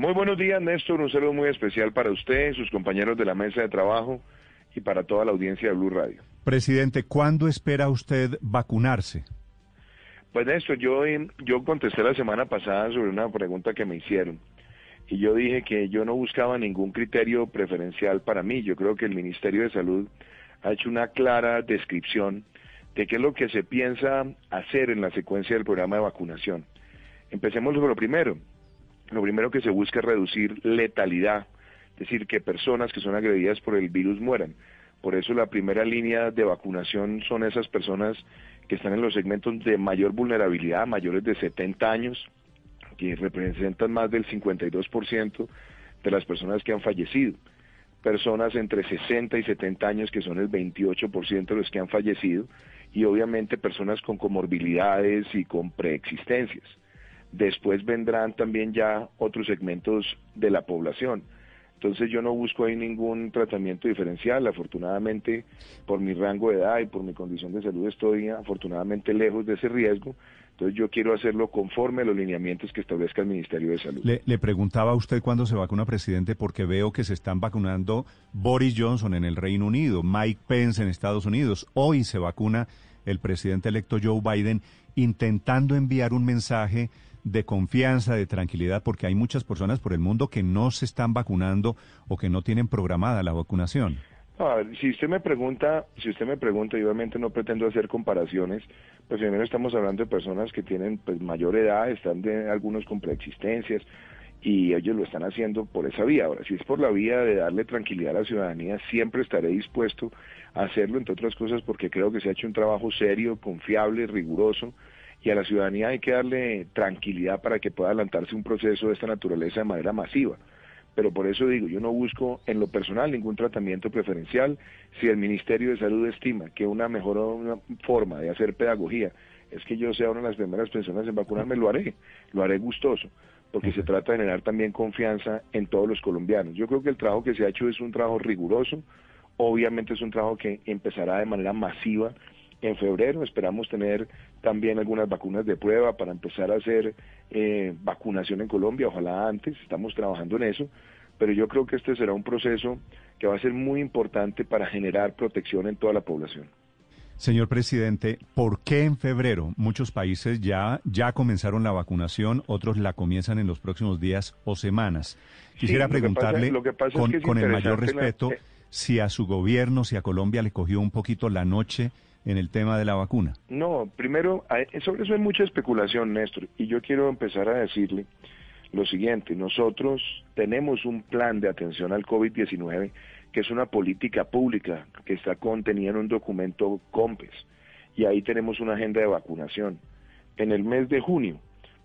Muy buenos días, Néstor. Un saludo muy especial para usted, sus compañeros de la mesa de trabajo y para toda la audiencia de Blue Radio. Presidente, ¿cuándo espera usted vacunarse? Pues Néstor, yo, eh, yo contesté la semana pasada sobre una pregunta que me hicieron. Y yo dije que yo no buscaba ningún criterio preferencial para mí. Yo creo que el Ministerio de Salud ha hecho una clara descripción de qué es lo que se piensa hacer en la secuencia del programa de vacunación. Empecemos por lo primero. Lo primero que se busca es reducir letalidad, es decir, que personas que son agredidas por el virus mueran. Por eso la primera línea de vacunación son esas personas que están en los segmentos de mayor vulnerabilidad, mayores de 70 años, que representan más del 52% de las personas que han fallecido. Personas entre 60 y 70 años, que son el 28% de los que han fallecido, y obviamente personas con comorbilidades y con preexistencias. Después vendrán también ya otros segmentos de la población. Entonces yo no busco ahí ningún tratamiento diferencial. Afortunadamente, por mi rango de edad y por mi condición de salud, estoy afortunadamente lejos de ese riesgo. Entonces yo quiero hacerlo conforme a los lineamientos que establezca el Ministerio de Salud. Le, preguntaba a usted cuándo se vacuna, presidente, porque veo que se están vacunando Boris Johnson en el Reino Unido, Mike Pence en Estados Unidos. Hoy se vacuna el presidente electo Joe Biden, intentando enviar un mensaje de confianza, de tranquilidad, porque hay muchas personas por el mundo que no se están vacunando o que no tienen programada la vacunación. Si usted me pregunta, si usted me pregunta, y obviamente no pretendo hacer comparaciones, pues primero estamos hablando de personas que tienen pues mayor edad, están de algunos con preexistencias y ellos lo están haciendo por esa vía. Ahora, si es por la vía de darle tranquilidad a la ciudadanía, siempre estaré dispuesto a hacerlo, entre otras cosas porque creo que se ha hecho un trabajo serio, confiable, riguroso y a la ciudadanía hay que darle tranquilidad para que pueda adelantarse un proceso de esta naturaleza de manera masiva. Pero por eso digo, yo no busco en lo personal ningún tratamiento preferencial. Si el Ministerio de Salud estima que una mejor una forma de hacer pedagogía es que yo sea una de las primeras personas en vacunarme, lo haré, lo haré gustoso, porque se trata de generar también confianza en todos los colombianos. Yo creo que el trabajo que se ha hecho es un trabajo riguroso, obviamente es un trabajo que empezará de manera masiva en febrero esperamos tener también algunas vacunas de prueba para empezar a hacer eh, vacunación en Colombia, ojalá antes, estamos trabajando en eso, pero yo creo que este será un proceso que va a ser muy importante para generar protección en toda la población. Señor presidente, ¿por qué en febrero muchos países ya, ya comenzaron la vacunación, otros la comienzan en los próximos días o semanas? Quisiera Sí, preguntarle, pasa- es con, que es con el mayor la- respeto, eh, si a su gobierno, si a Colombia le cogió un poquito la noche en el tema de la vacuna. No, primero, sobre eso hay mucha especulación, Néstor, y yo quiero empezar a decirle lo siguiente, nosotros tenemos un plan de atención al COVID-19 que es una política pública que está contenida en un documento COMPES, y ahí tenemos una agenda de vacunación. En el mes de junio,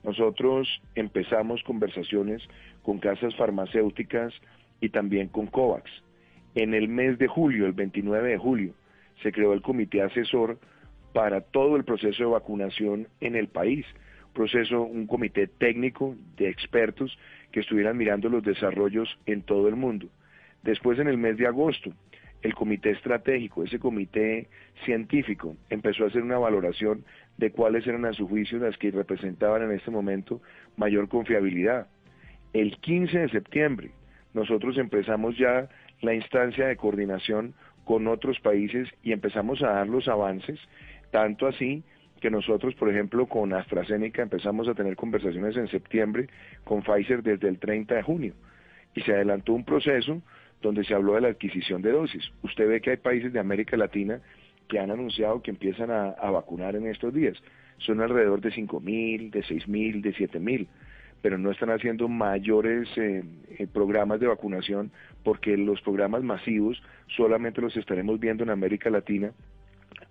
nosotros empezamos conversaciones con casas farmacéuticas y también con COVAX. En el mes de julio, el 29 de julio, se creó el comité asesor para todo el proceso de vacunación en el país. Proceso, un comité técnico de expertos que estuvieran mirando los desarrollos en todo el mundo. Después, en el mes de agosto, el comité estratégico, ese comité científico, empezó a hacer una valoración de cuáles eran a su juicio las que representaban en este momento mayor confiabilidad. El 15 de septiembre, nosotros empezamos ya la instancia de coordinación con otros países y empezamos a dar los avances, tanto así que nosotros, por ejemplo, con AstraZeneca empezamos a tener conversaciones en septiembre con Pfizer desde el 30 de junio y se adelantó un proceso donde se habló de la adquisición de dosis. Usted ve que hay países de América Latina que han anunciado que empiezan a, vacunar en estos días. Son alrededor de 5.000, de 6.000, de 7.000 pero no están haciendo mayores eh, eh, programas de vacunación porque los programas masivos solamente los estaremos viendo en América Latina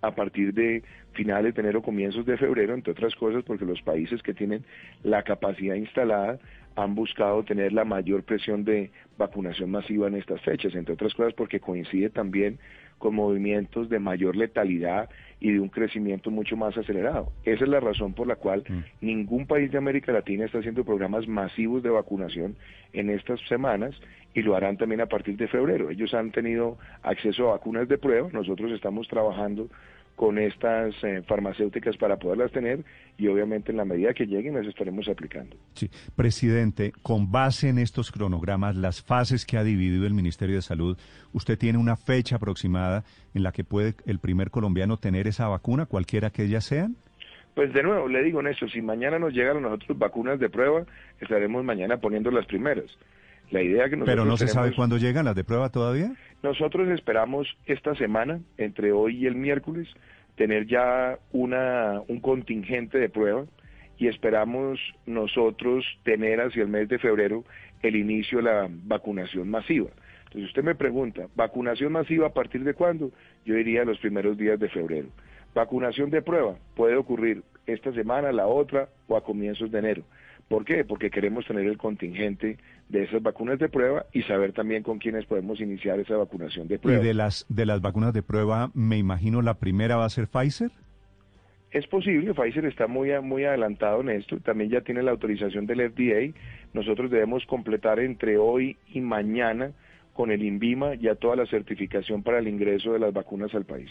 a partir de finales de enero, comienzos de febrero, entre otras cosas porque los países que tienen la capacidad instalada han buscado tener la mayor presión de vacunación masiva en estas fechas, entre otras cosas porque coincide también con movimientos de mayor letalidad y de un crecimiento mucho más acelerado. Esa es la razón por la cual Mm. ningún país de América Latina está haciendo programas masivos de vacunación en estas semanas y lo harán también a partir de febrero. Ellos han tenido acceso a vacunas de prueba, nosotros estamos trabajando con estas eh, farmacéuticas para poderlas tener y obviamente en la medida que lleguen las estaremos aplicando. Sí. Presidente, con base en estos cronogramas, las fases que ha dividido el Ministerio de Salud, ¿usted tiene una fecha aproximada en la que puede el primer colombiano tener esa vacuna, cualquiera que ellas sean? Pues de nuevo, le digo Néstor, si mañana nos llegan a nosotros vacunas de prueba, estaremos mañana poniendo las primeras. La idea que nosotros Pero no se sabe cuándo llegan las de prueba todavía. Nosotros esperamos esta semana, entre hoy y el miércoles, tener ya una, un contingente de prueba y esperamos nosotros tener hacia el mes de febrero el inicio de la vacunación masiva. Entonces usted me pregunta, ¿vacunación masiva a partir de cuándo? Yo diría los primeros días de febrero. Vacunación de prueba puede ocurrir esta semana, la otra o a comienzos de enero. ¿Por qué? Porque queremos tener el contingente de esas vacunas de prueba y saber también con quiénes podemos iniciar esa vacunación de Y prueba. de las de las vacunas de prueba, me imagino la primera va a ser Pfizer. Es posible, Pfizer está muy, a- muy adelantado en esto, también ya tiene la autorización del FDA. Nosotros debemos completar entre hoy y mañana con el INVIMA ya toda la certificación para el ingreso de las vacunas al país.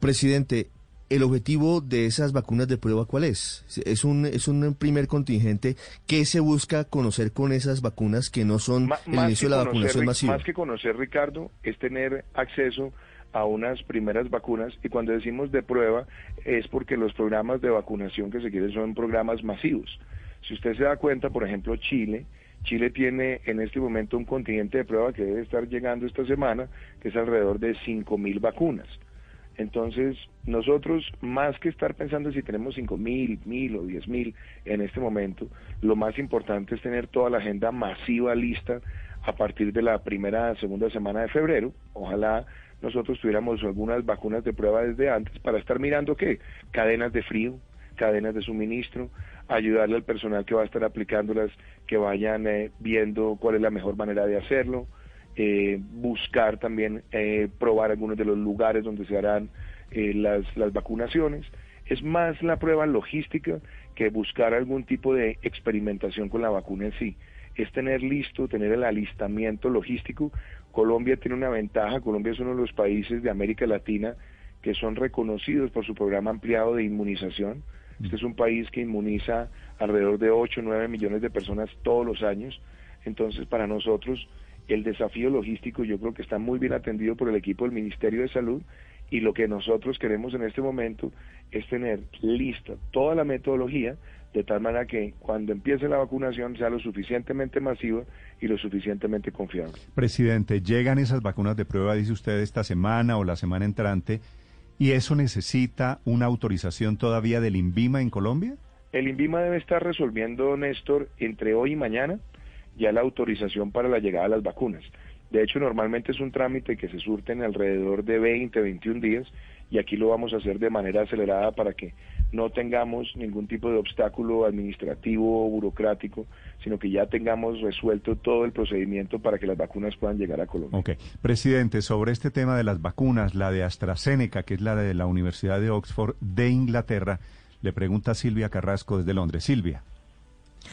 Presidente, ¿el objetivo de esas vacunas de prueba cuál es? ¿Es un, es un primer contingente? ¿Qué se busca conocer con esas vacunas que no son el inicio de la conocer, vacunación masiva? más que conocer, Ricardo, es tener acceso a unas primeras vacunas y cuando decimos de prueba es porque los programas de vacunación que se quieren son programas masivos. Si usted se da cuenta, por ejemplo, Chile, Chile tiene en este momento un contingente de prueba que debe estar llegando esta semana, que es alrededor de 5 mil vacunas. Entonces, nosotros, más que estar pensando si tenemos 5 mil, mil o 10 mil en este momento, lo más importante es tener toda la agenda masiva lista a partir de la primera, segunda semana de febrero. Ojalá nosotros tuviéramos algunas vacunas de prueba desde antes para estar mirando qué, cadenas de frío, cadenas de suministro, ayudarle al personal que va a estar aplicándolas, que vayan eh, viendo cuál es la mejor manera de hacerlo, eh, buscar también eh, probar algunos de los lugares donde se harán eh, las, las vacunaciones. Es más la prueba logística que buscar algún tipo de experimentación con la vacuna en sí. Es tener listo, tener el alistamiento logístico. Colombia tiene una ventaja, Colombia es uno de los países de América Latina que son reconocidos por su programa ampliado de inmunización. Este es un país que inmuniza alrededor de 8 o 9 millones de personas todos los años. Entonces, para nosotros, el desafío logístico yo creo que está muy bien atendido por el equipo del Ministerio de Salud y lo que nosotros queremos en este momento es tener lista toda la metodología de tal manera que cuando empiece la vacunación sea lo suficientemente masiva y lo suficientemente confiable. Presidente, llegan esas vacunas de prueba, dice usted, esta semana o la semana entrante, y eso necesita una autorización todavía del INVIMA en Colombia. El INVIMA debe estar resolviendo, Néstor, entre hoy y mañana ya la autorización para la llegada de las vacunas. De hecho, normalmente es un trámite que se surte en alrededor de 20, 21 días y aquí lo vamos a hacer de manera acelerada para que no tengamos ningún tipo de obstáculo administrativo o burocrático, sino que ya tengamos resuelto todo el procedimiento para que las vacunas puedan llegar a Colombia. Ok. Presidente, sobre este tema de las vacunas, la de AstraZeneca, que es la de la Universidad de Oxford de Inglaterra, le pregunta Silvia Carrasco desde Londres. Silvia.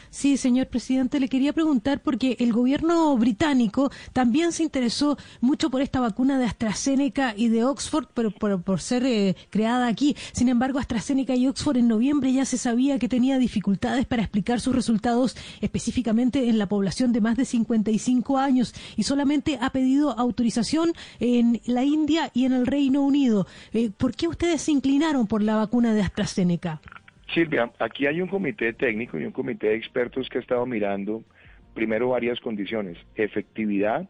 Sí, señor presidente, le quería preguntar porque el gobierno británico también se interesó mucho por esta vacuna de AstraZeneca y de Oxford, pero por, ser eh, creada aquí. Sin embargo, AstraZeneca y Oxford en noviembre ya se sabía que tenía dificultades para explicar sus resultados específicamente en la población de más de 55 años y solamente ha pedido autorización en la India y en el Reino Unido. Eh, ¿Por qué ustedes se inclinaron por la vacuna de AstraZeneca? Silvia, aquí hay un comité técnico y un comité de expertos que ha estado mirando primero varias condiciones, efectividad,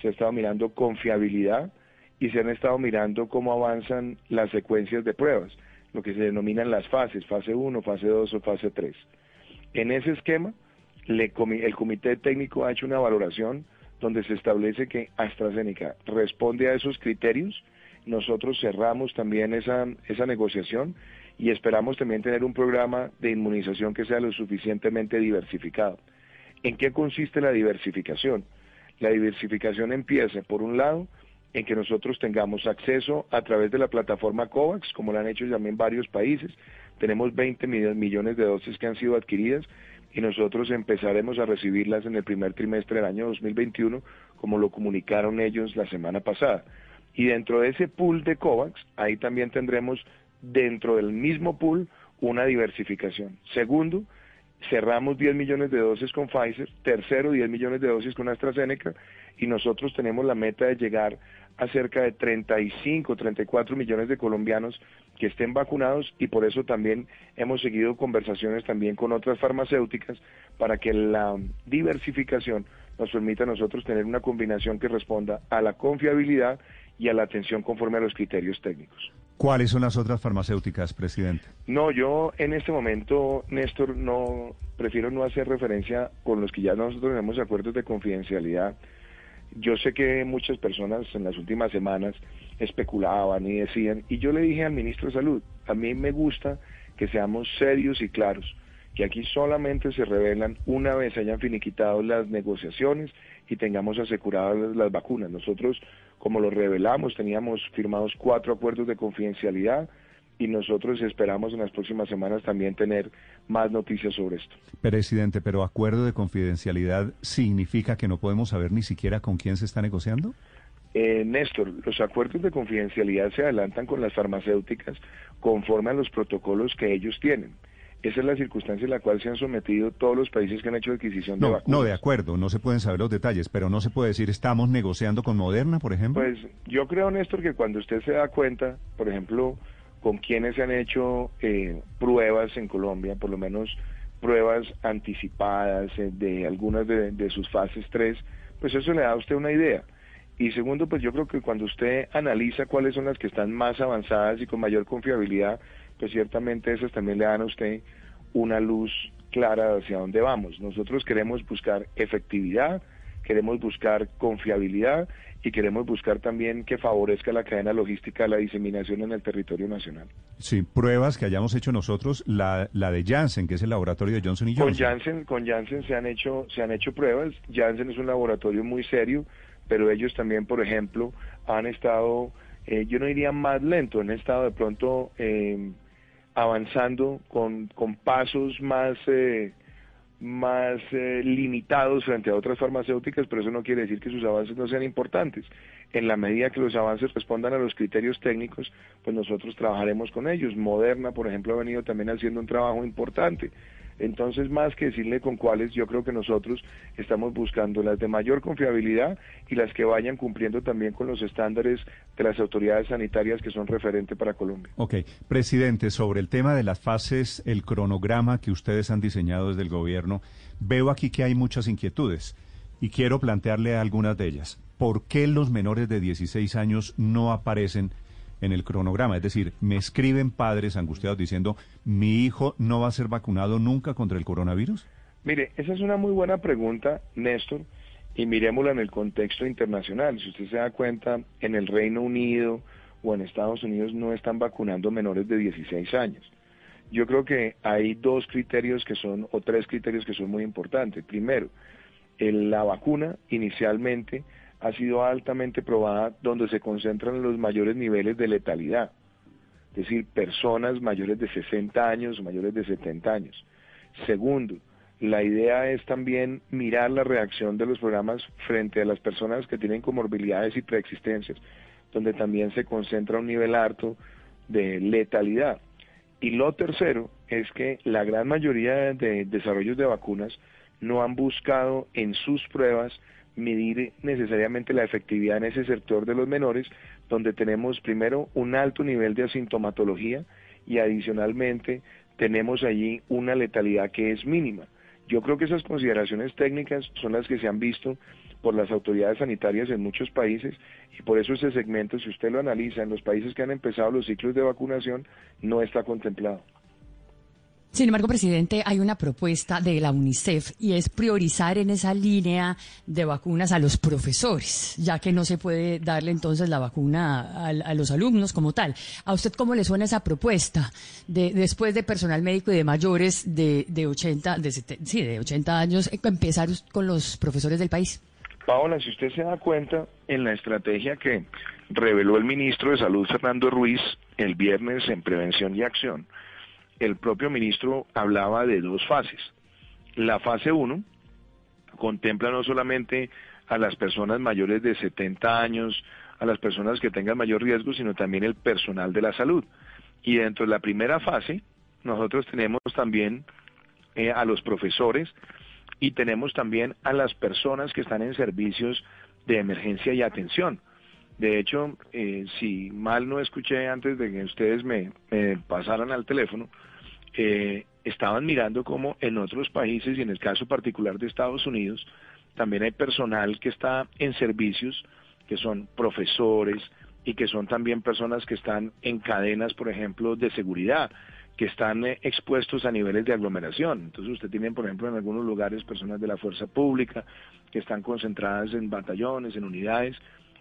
se ha estado mirando confiabilidad y se han estado mirando cómo avanzan las secuencias de pruebas, lo que se denominan las fases, fase 1, fase 2 o fase 3. En ese esquema, el comité técnico ha hecho una valoración donde se establece que AstraZeneca responde a esos criterios nosotros cerramos también esa, esa negociación y esperamos también tener un programa de inmunización que sea lo suficientemente diversificado. ¿En qué consiste la diversificación? La diversificación empieza, por un lado, en que nosotros tengamos acceso a través de la plataforma COVAX, como lo han hecho también varios países. Tenemos 20 millones de dosis que han sido adquiridas y nosotros empezaremos a recibirlas en el primer trimestre del año 2021, como lo comunicaron ellos la semana pasada. Y dentro de ese pool de COVAX, ahí también tendremos dentro del mismo pool una diversificación. Segundo, cerramos 10 millones de dosis con Pfizer, tercero 10 millones de dosis con AstraZeneca y nosotros tenemos la meta de llegar a cerca de 35, 34 millones de colombianos que estén vacunados y por eso también hemos seguido conversaciones también con otras farmacéuticas para que la diversificación nos permita a nosotros tener una combinación que responda a la confiabilidad y a la atención conforme a los criterios técnicos. ¿Cuáles son las otras farmacéuticas, presidente? No, yo en este momento, Néstor, no prefiero no hacer referencia con los que ya nosotros tenemos acuerdos de confidencialidad. Yo sé que muchas personas en las últimas semanas especulaban y decían, y yo le dije al ministro de Salud, a mí me gusta que seamos serios y claros, que aquí solamente se revelan una vez hayan finiquitado las negociaciones y tengamos aseguradas las vacunas. Nosotros como lo revelamos, teníamos firmados cuatro acuerdos de confidencialidad y nosotros esperamos en las próximas semanas también tener más noticias sobre esto. Presidente, pero acuerdo de confidencialidad significa que no podemos saber ni siquiera con quién se está negociando? Eh, Néstor, los acuerdos de confidencialidad se adelantan con las farmacéuticas conforme a los protocolos que ellos tienen. Esa es la circunstancia en la cual se han sometido todos los países que han hecho adquisición no, de vacunas. No, de acuerdo, no se pueden saber los detalles, pero no se puede decir estamos negociando con Moderna, por ejemplo. Pues yo creo, Néstor, que cuando usted se da cuenta, por ejemplo, con quienes se han hecho eh, pruebas en Colombia, por lo menos pruebas anticipadas eh, de algunas de, de sus fases 3, pues eso le da a usted una idea. Y segundo, pues yo creo que cuando usted analiza cuáles son las que están más avanzadas y con mayor confiabilidad, pues ciertamente esas también le dan a usted una luz clara hacia dónde vamos. Nosotros queremos buscar efectividad, queremos buscar confiabilidad y queremos buscar también que favorezca la cadena logística la diseminación en el territorio nacional. Sí, pruebas que hayamos hecho nosotros, la, la de Janssen, que es el laboratorio de Johnson y Johnson. Con Janssen, con Janssen se han hecho se han hecho pruebas. Janssen es un laboratorio muy serio, pero ellos también, por ejemplo, han estado, eh, yo no diría más lento, han estado de pronto eh, avanzando con, con pasos más, eh, más eh, limitados frente a otras farmacéuticas, pero eso no quiere decir que sus avances no sean importantes. En la medida que los avances respondan a los criterios técnicos, pues nosotros trabajaremos con ellos. Moderna, por ejemplo, ha venido también haciendo un trabajo importante. Entonces, más que decirle con cuáles, yo creo que nosotros estamos buscando las de mayor confiabilidad y las que vayan cumpliendo también con los estándares de las autoridades sanitarias que son referente para Colombia. Ok, presidente, sobre el tema de las fases, el cronograma que ustedes han diseñado desde el gobierno, veo aquí que hay muchas inquietudes y quiero plantearle algunas de ellas. ¿Por qué los menores de 16 años no aparecen? En el cronograma. Es decir, me escriben padres angustiados diciendo, mi hijo no va a ser vacunado nunca contra el coronavirus. Mire, esa es una muy buena pregunta, Néstor, y miremosla en el contexto internacional. Si usted se da cuenta, en el Reino Unido o en Estados Unidos no están vacunando menores de 16 años. Yo creo que hay dos criterios que son, o tres criterios que son muy importantes. Primero, la vacuna inicialmente ha sido altamente probada donde se concentran los mayores niveles de letalidad, es decir, personas mayores de 60 años, mayores de 70 años. Segundo, la idea es también mirar la reacción de los programas frente a las personas que tienen comorbilidades y preexistencias, donde también se concentra un nivel alto de letalidad. Y lo tercero es que la gran mayoría de desarrollos de vacunas no han buscado en sus pruebas medir necesariamente la efectividad en ese sector de los menores, donde tenemos primero un alto nivel de asintomatología y adicionalmente tenemos allí una letalidad que es mínima. Yo creo que esas consideraciones técnicas son las que se han visto por las autoridades sanitarias en muchos países y por eso ese segmento, si usted lo analiza, en los países que han empezado los ciclos de vacunación, no está contemplado. Sin embargo, presidente, hay una propuesta de la UNICEF y es priorizar en esa línea de vacunas a los profesores, ya que no se puede darle entonces la vacuna a, a los alumnos como tal. ¿A usted cómo le suena esa propuesta de después de personal médico y de mayores de, de 80, de, sí, de 80 años, eh, empezar con los profesores del país? Paola, si usted se da cuenta en la estrategia que reveló el ministro de Salud, Fernando Ruiz, el viernes en Prevención y Acción, el propio ministro hablaba de dos fases. La fase 1 contempla no solamente a las personas mayores de 70 años, a las personas que tengan mayor riesgo, sino también el personal de la salud. Y dentro de la primera fase, nosotros tenemos también eh, a los profesores y tenemos también a las personas que están en servicios de emergencia y atención. De hecho, eh, si mal no escuché antes de que ustedes me, pasaran al teléfono, eh, estaban mirando cómo en otros países y en el caso particular de Estados Unidos, también hay personal que está en servicios, que son profesores y que son también personas que están en cadenas, por ejemplo, de seguridad, que están eh, expuestos a niveles de aglomeración. Entonces usted tiene, por ejemplo, en algunos lugares personas de la fuerza pública que están concentradas en batallones, en unidades.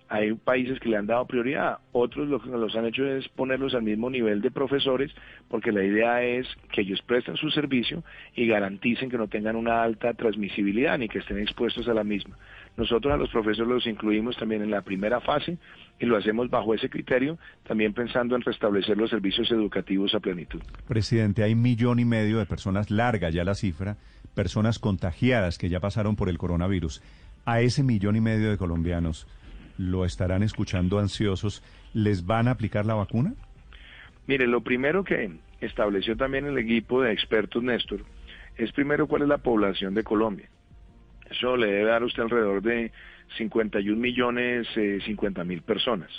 Hay países que le han dado prioridad, otros lo que los han hecho es ponerlos al mismo nivel de profesores, porque la idea es que ellos presten su servicio y garanticen que no tengan una alta transmisibilidad ni que estén expuestos a la misma. Nosotros a los profesores los incluimos también en la primera fase y lo hacemos bajo ese criterio, también pensando en restablecer los servicios educativos a plenitud. Presidente, hay millón y medio de personas, larga ya la cifra, personas contagiadas que ya pasaron por el coronavirus. A ese millón y medio de colombianos, ¿lo estarán escuchando ansiosos? ¿Les van a aplicar la vacuna? Mire, lo primero que estableció también el equipo de expertos, Néstor, es primero cuál es la población de Colombia. Eso le debe dar a usted alrededor de 51 millones eh, 50 mil personas.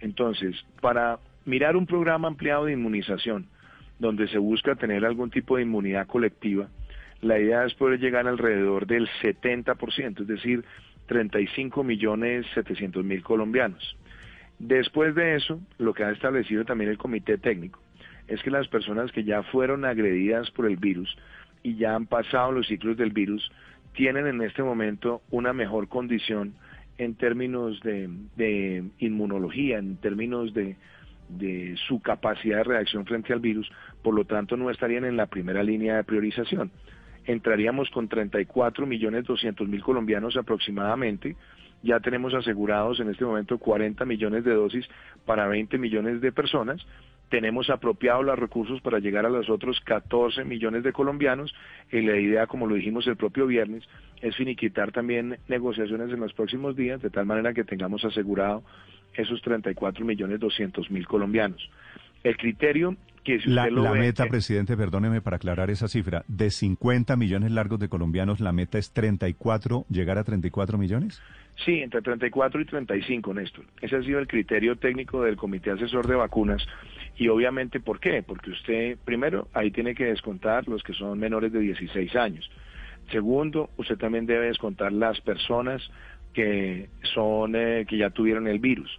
Entonces, para mirar un programa ampliado de inmunización, donde se busca tener algún tipo de inmunidad colectiva, la idea es poder llegar alrededor del 70%, es decir, 35 millones 700 mil colombianos. Después de eso, lo que ha establecido también el comité técnico es que las personas que ya fueron agredidas por el virus y ya han pasado los ciclos del virus tienen en este momento una mejor condición en términos de, inmunología, en términos de su capacidad de reacción frente al virus, por lo tanto no estarían en la primera línea de priorización. Entraríamos con 34 millones 200 mil colombianos aproximadamente, ya tenemos asegurados en este momento 40 millones de dosis para 20 millones de personas, tenemos apropiados los recursos para llegar a los otros 14 millones de colombianos. Y la idea, como lo dijimos el propio viernes, es finiquitar también negociaciones en los próximos días de tal manera que tengamos asegurado esos 34 millones 200 mil colombianos. El criterio que si usted La, lo la ve, meta, eh, presidente, perdóneme para aclarar esa cifra, de 50 millones largos de colombianos, la meta es 34, llegar a 34 millones. Sí, entre 34 y 35, Néstor. Ese ha sido el criterio técnico del Comité Asesor de Vacunas. Y obviamente, ¿por qué? Porque usted, primero, ahí tiene que descontar los que son menores de 16 años. Segundo, usted también debe descontar las personas que son, eh, que ya tuvieron el virus.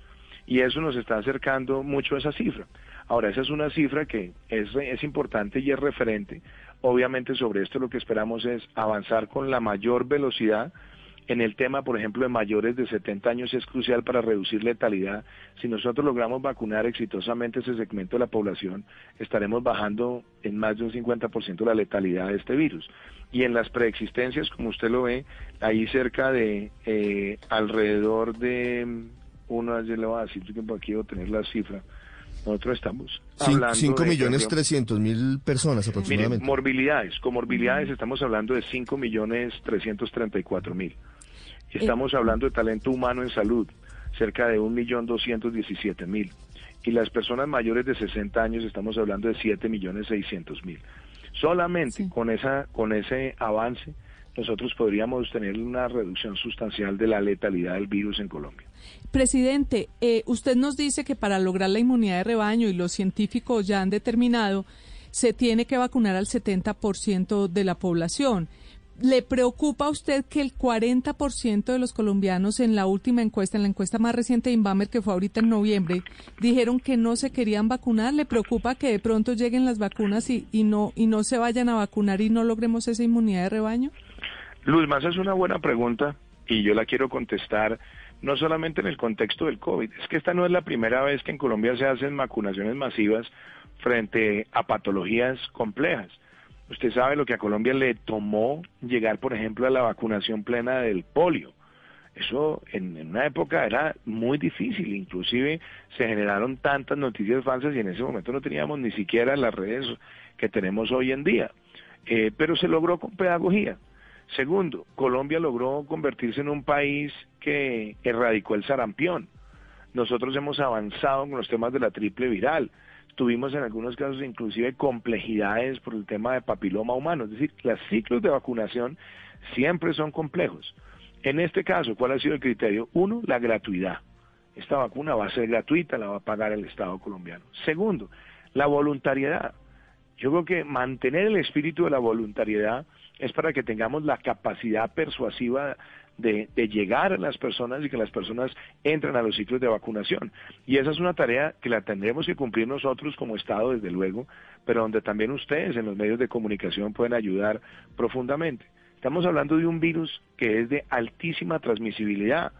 Y eso nos está acercando mucho a esa cifra. Ahora, esa es una cifra que es, es importante y es referente. Obviamente sobre esto lo que esperamos es avanzar con la mayor velocidad. En el tema, por ejemplo, de mayores de 70 años es crucial para reducir letalidad. Si nosotros logramos vacunar exitosamente ese segmento de la población, estaremos bajando en más de un 50% la letalidad de este virus. Y en las preexistencias, como usted lo ve, ahí cerca de eh, alrededor de mm, uno, ayer le voy a decir por aquí tener la cifra. Nosotros estamos hablando 5 de, millones por ejemplo, 300 mil personas aproximadamente. morbilidades, comorbilidades estamos hablando de 5 millones 334 mil. Y estamos hablando de talento humano en salud, cerca de 1 millón 217 mil. Y las personas mayores de 60 años estamos hablando de 7 millones 600 mil. Solamente con, esa, con ese avance nosotros podríamos tener una reducción sustancial de la letalidad del virus en Colombia. Presidente, eh, usted nos dice que para lograr la inmunidad de rebaño, y los científicos ya han determinado, se tiene que vacunar al 70% de la población. ¿Le preocupa a usted que el 40% de los colombianos en la última encuesta, en la encuesta más reciente de Inbamer, que fue ahorita en noviembre, dijeron que no se querían vacunar? ¿Le preocupa que de pronto lleguen las vacunas y, y no, y no se vayan a vacunar y no logremos esa inmunidad de rebaño? Luz, más es una buena pregunta y yo la quiero contestar no solamente en el contexto del COVID, es que esta no es la primera vez que en Colombia se hacen vacunaciones masivas frente a patologías complejas. Usted sabe lo que a Colombia le tomó llegar, por ejemplo, a la vacunación plena del polio. Eso en, una época era muy difícil, inclusive se generaron tantas noticias falsas y en ese momento no teníamos ni siquiera las redes que tenemos hoy en día. Eh, pero se logró con pedagogía. Segundo, Colombia logró convertirse en un país que erradicó el sarampión. Nosotros hemos avanzado con los temas de la triple viral tuvimos en algunos casos inclusive complejidades por el tema de papiloma humano. Es decir, los ciclos de vacunación siempre son complejos. En este caso, ¿cuál ha sido el criterio? Uno, la gratuidad. Esta vacuna va a ser gratuita, la va a pagar el Estado colombiano. Segundo, la voluntariedad. Yo creo que mantener el espíritu de la voluntariedad es para que tengamos la capacidad persuasiva de, llegar a las personas y que las personas entren a los ciclos de vacunación. Y esa es una tarea que la tendremos que cumplir nosotros como Estado, desde luego, pero donde también ustedes en los medios de comunicación pueden ayudar profundamente. Estamos hablando de un virus que es de altísima transmisibilidad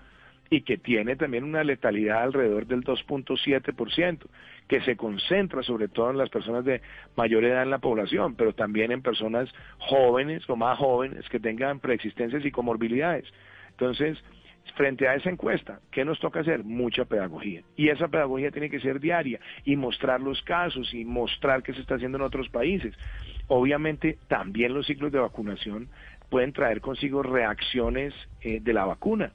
y que tiene también una letalidad alrededor del 2.7%, que se concentra sobre todo en las personas de mayor edad en la población, pero también en personas jóvenes o más jóvenes que tengan preexistencias y comorbilidades. Entonces, frente a esa encuesta, ¿qué nos toca hacer? Mucha pedagogía. Y esa pedagogía tiene que ser diaria y mostrar los casos y mostrar qué se está haciendo en otros países. Obviamente, también los ciclos de vacunación pueden traer consigo reacciones eh, de la vacuna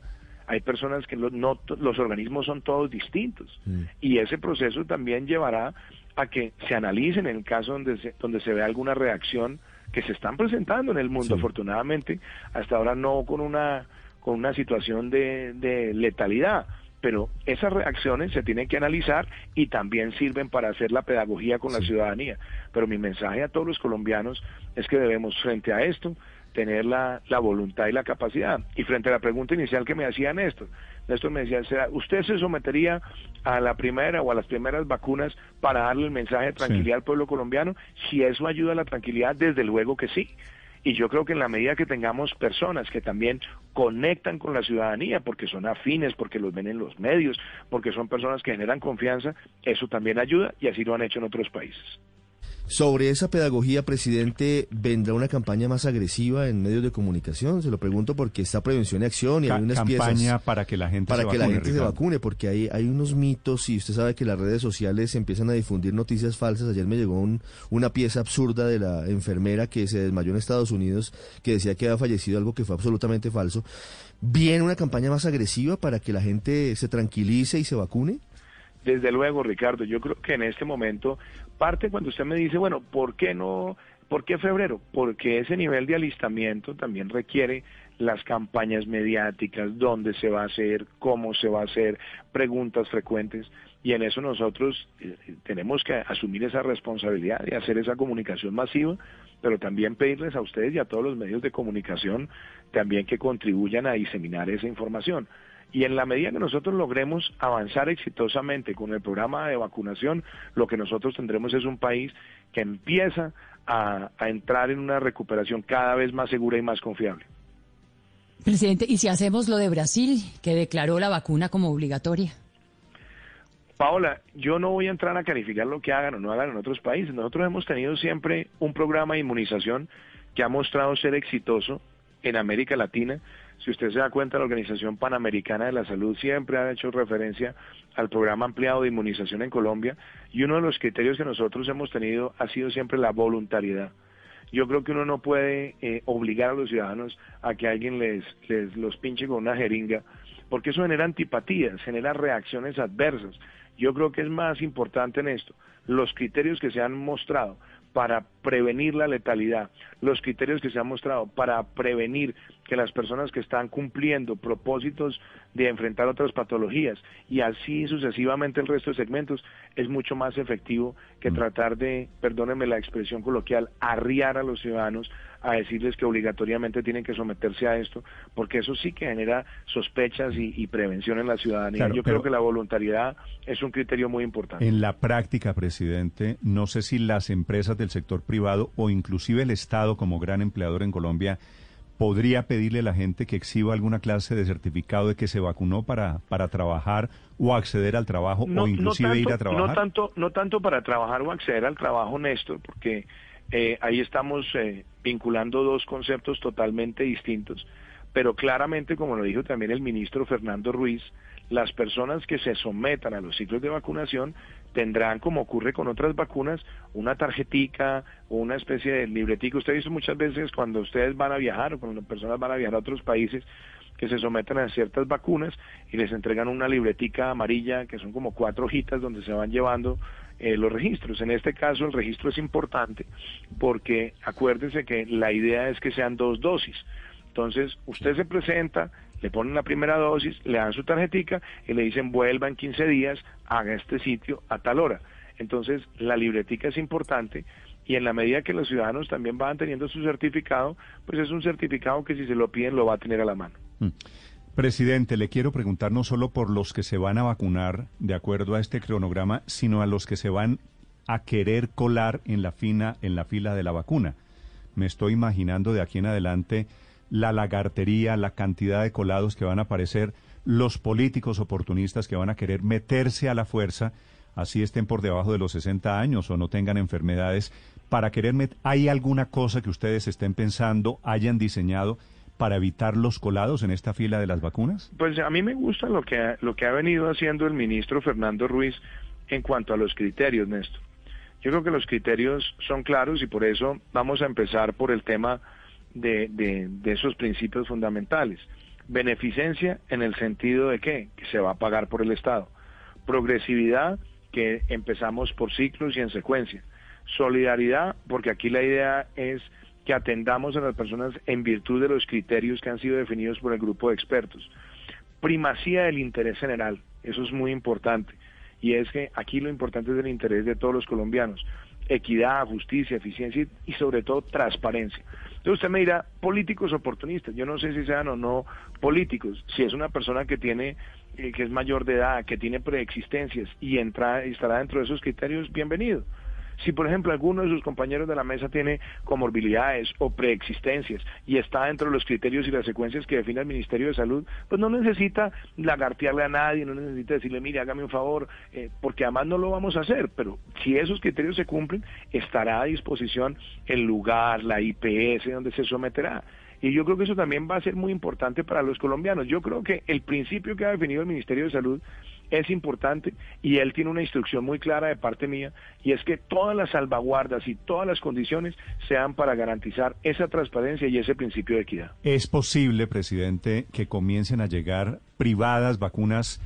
hay personas que los, no, los organismos son todos distintos mm. y ese proceso también llevará a que se analicen en el caso donde se, donde se vea alguna reacción que se están presentando en el mundo. Afortunadamente, hasta ahora no con una, con una situación de, de letalidad, pero esas reacciones se tienen que analizar y también sirven para hacer la pedagogía con la ciudadanía. Pero mi mensaje a todos los colombianos es que debemos, frente a esto, tener la, la, voluntad y la capacidad. Y frente a la pregunta inicial que me hacía Néstor, Néstor me decía, ¿usted se sometería a la primera o a las primeras vacunas para darle el mensaje de tranquilidad al pueblo colombiano? Si eso ayuda a la tranquilidad, desde luego que sí. Y yo creo que en la medida que tengamos personas que también conectan con la ciudadanía, porque son afines, porque los ven en los medios, porque son personas que generan confianza, eso también ayuda y así lo han hecho en otros países. Sobre esa pedagogía, presidente, ¿vendrá una campaña más agresiva en medios de comunicación? Se lo pregunto porque está prevención y acción y hay unas campaña para que la gente para se que vacune, la gente se vacune, porque hay, hay unos mitos y usted sabe que las redes sociales empiezan a difundir noticias falsas. Ayer me llegó una pieza absurda de la enfermera que se desmayó en Estados Unidos que decía que había fallecido, algo que fue absolutamente falso. ¿Viene una campaña más agresiva para que la gente se tranquilice y se vacune? Desde luego, Ricardo, yo creo que en este momento parte cuando usted me dice, bueno, ¿por qué no? ¿Por qué febrero? Porque ese nivel de alistamiento también requiere las campañas mediáticas, dónde se va a hacer, cómo se va a hacer, preguntas frecuentes. Y en eso nosotros eh, tenemos que asumir esa responsabilidad de hacer esa comunicación masiva, pero también pedirles a ustedes y a todos los medios de comunicación también que contribuyan a diseminar esa información. Y en la medida que nosotros logremos avanzar exitosamente con el programa de vacunación, lo que nosotros tendremos es un país que empieza a, entrar en una recuperación cada vez más segura y más confiable. Presidente, ¿y si hacemos lo de Brasil, que declaró la vacuna como obligatoria? Paola, yo no voy a entrar a calificar lo que hagan o no hagan en otros países. Nosotros hemos tenido siempre un programa de inmunización que ha mostrado ser exitoso en América Latina. Si usted se da cuenta, la Organización Panamericana de la Salud siempre ha hecho referencia al programa ampliado de inmunización en Colombia y uno de los criterios que nosotros hemos tenido ha sido siempre la voluntariedad. Yo creo que uno no puede eh, obligar a los ciudadanos a que alguien les, les los pinche con una jeringa, porque eso genera antipatías, genera reacciones adversas. Yo creo que es más importante en esto los criterios que se han mostrado para prevenir la letalidad, los criterios que se han mostrado para prevenir que las personas que están cumpliendo propósitos de enfrentar otras patologías y así sucesivamente el resto de segmentos es mucho más efectivo que tratar de, perdónenme la expresión coloquial, arriar a los ciudadanos a decirles que obligatoriamente tienen que someterse a esto, porque eso sí que genera sospechas y, prevención en la ciudadanía. Claro, Yo creo que la voluntariedad es un criterio muy importante. En la práctica, presidente, no sé si las empresas del sector privado o inclusive el Estado como gran empleador en Colombia podría pedirle a la gente que exhiba alguna clase de certificado de que se vacunó para, para trabajar o acceder al trabajo o inclusive tanto, ir a trabajar. No tanto, no tanto para trabajar o acceder al trabajo, Néstor, porque eh, ahí estamos eh, vinculando dos conceptos totalmente distintos, pero claramente, como lo dijo también el ministro Fernando Ruiz, las personas que se sometan a los ciclos de vacunación tendrán, como ocurre con otras vacunas, una tarjetica o una especie de libretica. Usted ha visto muchas veces cuando ustedes van a viajar o cuando personas van a viajar a otros países, que se someten a ciertas vacunas y les entregan una libretica amarilla que son como cuatro hojitas donde se van llevando eh, los registros. En este caso el registro es importante porque acuérdense que la idea es que sean dos dosis. Entonces usted se presenta, le ponen la primera dosis, le dan su tarjetica y le dicen vuelva en 15 días, haga este sitio a tal hora. Entonces la libretica es importante y en la medida que los ciudadanos también van teniendo su certificado, pues es un certificado que si se lo piden lo va a tener a la mano. Mm. Presidente, le quiero preguntar no solo por los que se van a vacunar de acuerdo a este cronograma, sino a los que se van a querer colar en la fina, en la fila de la vacuna. Me estoy imaginando de aquí en adelante la lagartería, la cantidad de colados que van a aparecer, los políticos oportunistas que van a querer meterse a la fuerza, así estén por debajo de los 60 años o no tengan enfermedades, para querer met ¿Hay alguna cosa que ustedes estén pensando, hayan diseñado para evitar los colados en esta fila de las vacunas? Pues a mí me gusta lo que, lo que ha venido haciendo el ministro Fernando Ruiz en cuanto a los criterios, Néstor. Yo creo que los criterios son claros y por eso vamos a empezar por el tema de, esos principios fundamentales. Beneficencia en el sentido de que, se va a pagar por el Estado. Progresividad, que empezamos por ciclos y en secuencia. Solidaridad, porque aquí la idea es que atendamos a las personas en virtud de los criterios que han sido definidos por el grupo de expertos. Primacía del interés general, eso es muy importante. Y es que aquí lo importante es el interés de todos los colombianos. Equidad, justicia, eficiencia y sobre todo transparencia. Entonces usted me dirá, políticos oportunistas, yo no sé si sean o no políticos, si es una persona que tiene, eh, que es mayor de edad, que tiene preexistencias y entra, estará dentro de esos criterios, bienvenido. Si, por ejemplo, alguno de sus compañeros de la mesa tiene comorbilidades o preexistencias y está dentro de los criterios y las secuencias que define el Ministerio de Salud, pues no necesita lagartearle a nadie, no necesita decirle, mire, hágame un favor, eh, porque además no lo vamos a hacer, pero si esos criterios se cumplen, estará a disposición el lugar, la IPS, donde se someterá. Y yo creo que eso también va a ser muy importante para los colombianos. Yo creo que el principio que ha definido el Ministerio de Salud es importante y él tiene una instrucción muy clara de parte mía y es que todas las salvaguardas y todas las condiciones sean para garantizar esa transparencia y ese principio de equidad. ¿Es posible, presidente, que comiencen a llegar privadas vacunas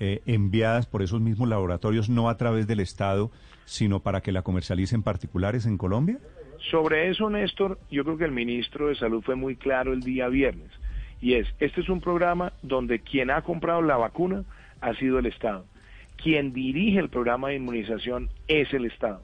eh, enviadas por esos mismos laboratorios, no a través del Estado, sino para que la comercialicen particulares en Colombia? Sobre eso, Néstor, yo creo que el ministro de Salud fue muy claro el día viernes. Y es, este es un programa donde quien ha comprado la vacuna ha sido el Estado. Quien dirige el programa de inmunización es el Estado.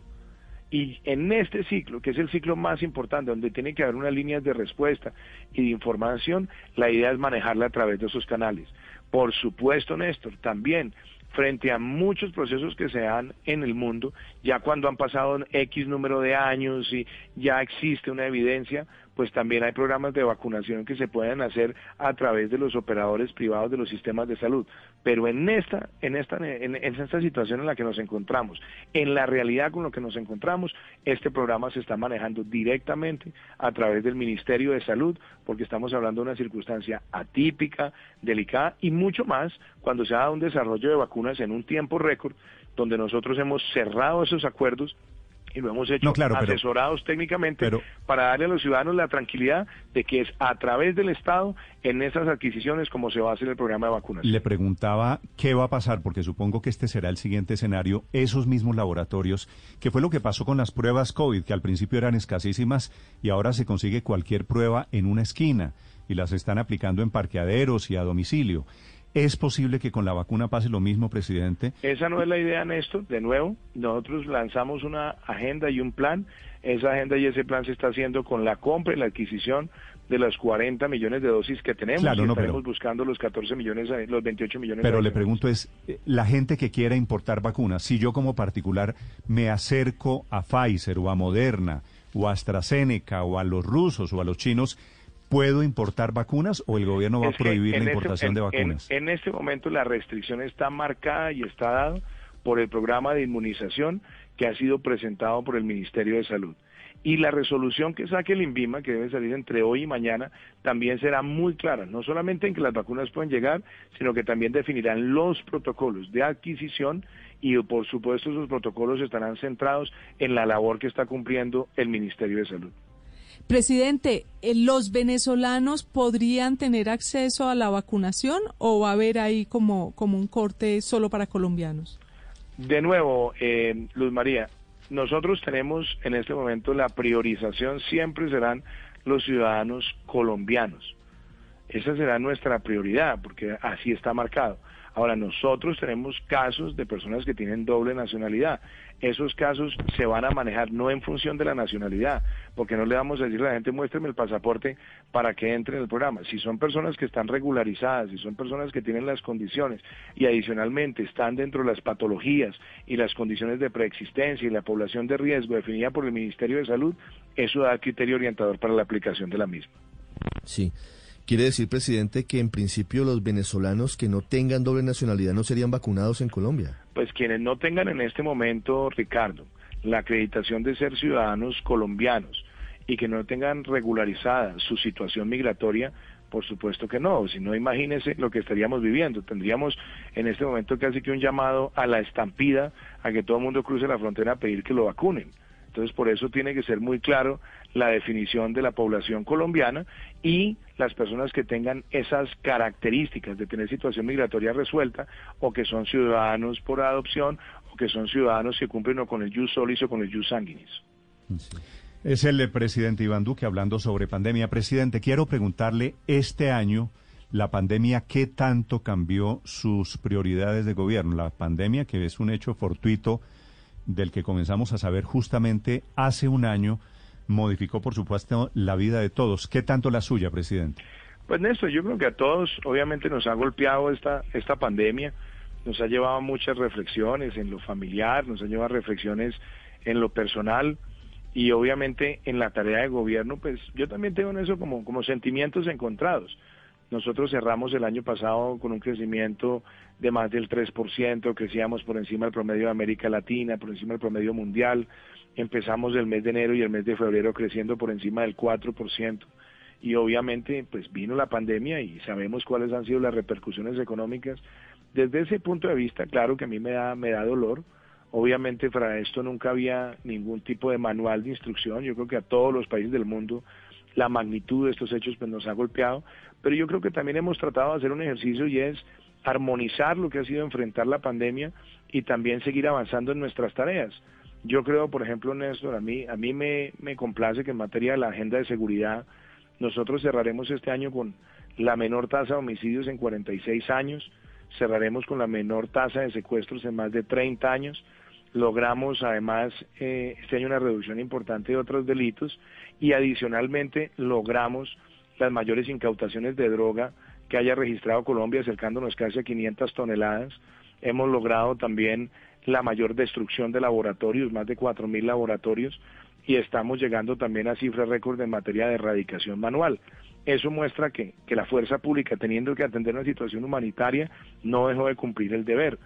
Y en este ciclo, que es el ciclo más importante, donde tiene que haber unas líneas de respuesta y de información, la idea es manejarla a través de esos canales. Por supuesto, Néstor, también frente a muchos procesos que se dan en el mundo, ya cuando han pasado X número de años y ya existe una evidencia, pues también hay programas de vacunación que se pueden hacer a través de los operadores privados de los sistemas de salud. Pero en esta, en esta, en, en esta situación en la que nos encontramos, en la realidad con lo que nos encontramos, este programa se está manejando directamente a través del Ministerio de Salud, porque estamos hablando de una circunstancia atípica, delicada y mucho más cuando se dado un desarrollo de vacunas en un tiempo récord, donde nosotros hemos cerrado esos acuerdos y lo hemos hecho No, claro, pero- asesorados técnicamente pero- para darle a los ciudadanos la tranquilidad de que es a través del Estado en esas adquisiciones como se va a hacer el programa de vacunación. Le preguntaba qué va a pasar, porque supongo que este será el siguiente escenario, esos mismos laboratorios, que fue lo que pasó con las pruebas COVID, que al principio eran escasísimas y ahora se consigue cualquier prueba en una esquina y las están aplicando en parqueaderos y a domicilio. ¿Es posible que con la vacuna pase lo mismo, presidente? Esa no es la idea, Néstor. De nuevo, nosotros lanzamos una agenda y un plan. Esa agenda y ese plan se está haciendo con la compra y la adquisición de las 40 millones de dosis que tenemos. Claro, y no, estaremos pero- buscando los 14 millones, los 28 millones. Pero le pregunto es, eh, la gente que quiera importar vacunas, si yo como particular me acerco a Pfizer o a Moderna o a AstraZeneca o a los rusos o a los chinos, ¿puedo importar vacunas o el gobierno va Es a prohibir la en este- importación en- de en- vacunas? En, este momento la restricción está marcada y está dada por el programa de inmunización que ha sido presentado por el Ministerio de Salud. Y la resolución que saque el INVIMA, que debe salir entre hoy y mañana, también será muy clara, no solamente en que las vacunas pueden llegar, sino que también definirán los protocolos de adquisición y por supuesto esos protocolos estarán centrados en la labor que está cumpliendo el Ministerio de Salud. Presidente, eh, ¿los venezolanos podrían tener acceso a la vacunación o va a haber ahí como, como un corte solo para colombianos? De nuevo, eh, Luz María, nosotros tenemos en este momento la priorización siempre serán los ciudadanos colombianos. Esa será nuestra prioridad, porque así está marcado. Ahora, nosotros tenemos casos de personas que tienen doble nacionalidad. Esos casos se van a manejar no en función de la nacionalidad, porque no le vamos a decir a la gente muéstreme el pasaporte para que entre en el programa. Si son personas que están regularizadas, si son personas que tienen las condiciones y adicionalmente están dentro de las patologías y las condiciones de preexistencia y la población de riesgo definida por el Ministerio de Salud, eso da criterio orientador para la aplicación de la misma. Sí. Quiere decir, presidente, que en principio los venezolanos que no tengan doble nacionalidad no serían vacunados en Colombia. Pues quienes no tengan en este momento, Ricardo, la acreditación de ser ciudadanos colombianos y que no tengan regularizada su situación migratoria, por supuesto que no. Si no, imagínese lo que estaríamos viviendo. Tendríamos en este momento casi que un llamado a la estampida a que todo el mundo cruce la frontera a pedir que lo vacunen. Entonces, por eso tiene que ser muy claro la definición de la población colombiana y las personas que tengan esas características de tener situación migratoria resuelta o que son ciudadanos por adopción o que son ciudadanos que cumplen o con el jus solis o con el jus sanguinis. Es el presidente Iván Duque hablando sobre pandemia. Presidente, quiero preguntarle, este año, la pandemia, ¿qué tanto cambió sus prioridades de gobierno? La pandemia, que es un hecho fortuito del que comenzamos a saber justamente hace un año, modificó, por supuesto, la vida de todos. ¿Qué tanto la suya, presidente? Pues Néstor, yo creo que a todos obviamente nos ha golpeado esta, esta pandemia, nos ha llevado muchas reflexiones en lo familiar, nos ha llevado a reflexiones en lo personal y obviamente en la tarea de gobierno, pues yo también tengo en eso como, como sentimientos encontrados. Nosotros cerramos el año pasado con un crecimiento de más del 3%, crecíamos por encima del promedio de América Latina, por encima del promedio mundial, empezamos el mes de enero y el mes de febrero creciendo por encima del 4% y obviamente pues vino la pandemia y sabemos cuáles han sido las repercusiones económicas. Desde ese punto de vista, claro que a mí me da, me da dolor. Obviamente para esto nunca había ningún tipo de manual de instrucción. Yo creo que a todos los países del mundo la magnitud de estos hechos pues nos ha golpeado, pero yo creo que también hemos tratado de hacer un ejercicio y es armonizar lo que ha sido enfrentar la pandemia y también seguir avanzando en nuestras tareas. Yo creo, por ejemplo, Néstor, a mí, a mí me, me complace que en materia de la agenda de seguridad nosotros cerraremos este año con la menor tasa de homicidios en 46 años, cerraremos con la menor tasa de secuestros en más de 30 años, logramos además eh, este año una reducción importante de otros delitos y adicionalmente logramos las mayores incautaciones de droga que haya registrado Colombia, acercándonos casi a 500 toneladas. Hemos logrado también la mayor destrucción de laboratorios, más de 4.000 laboratorios, y estamos llegando también a cifras récord en materia de erradicación manual. Eso muestra que, que la fuerza pública, teniendo que atender una situación humanitaria, no dejó de cumplir el deber.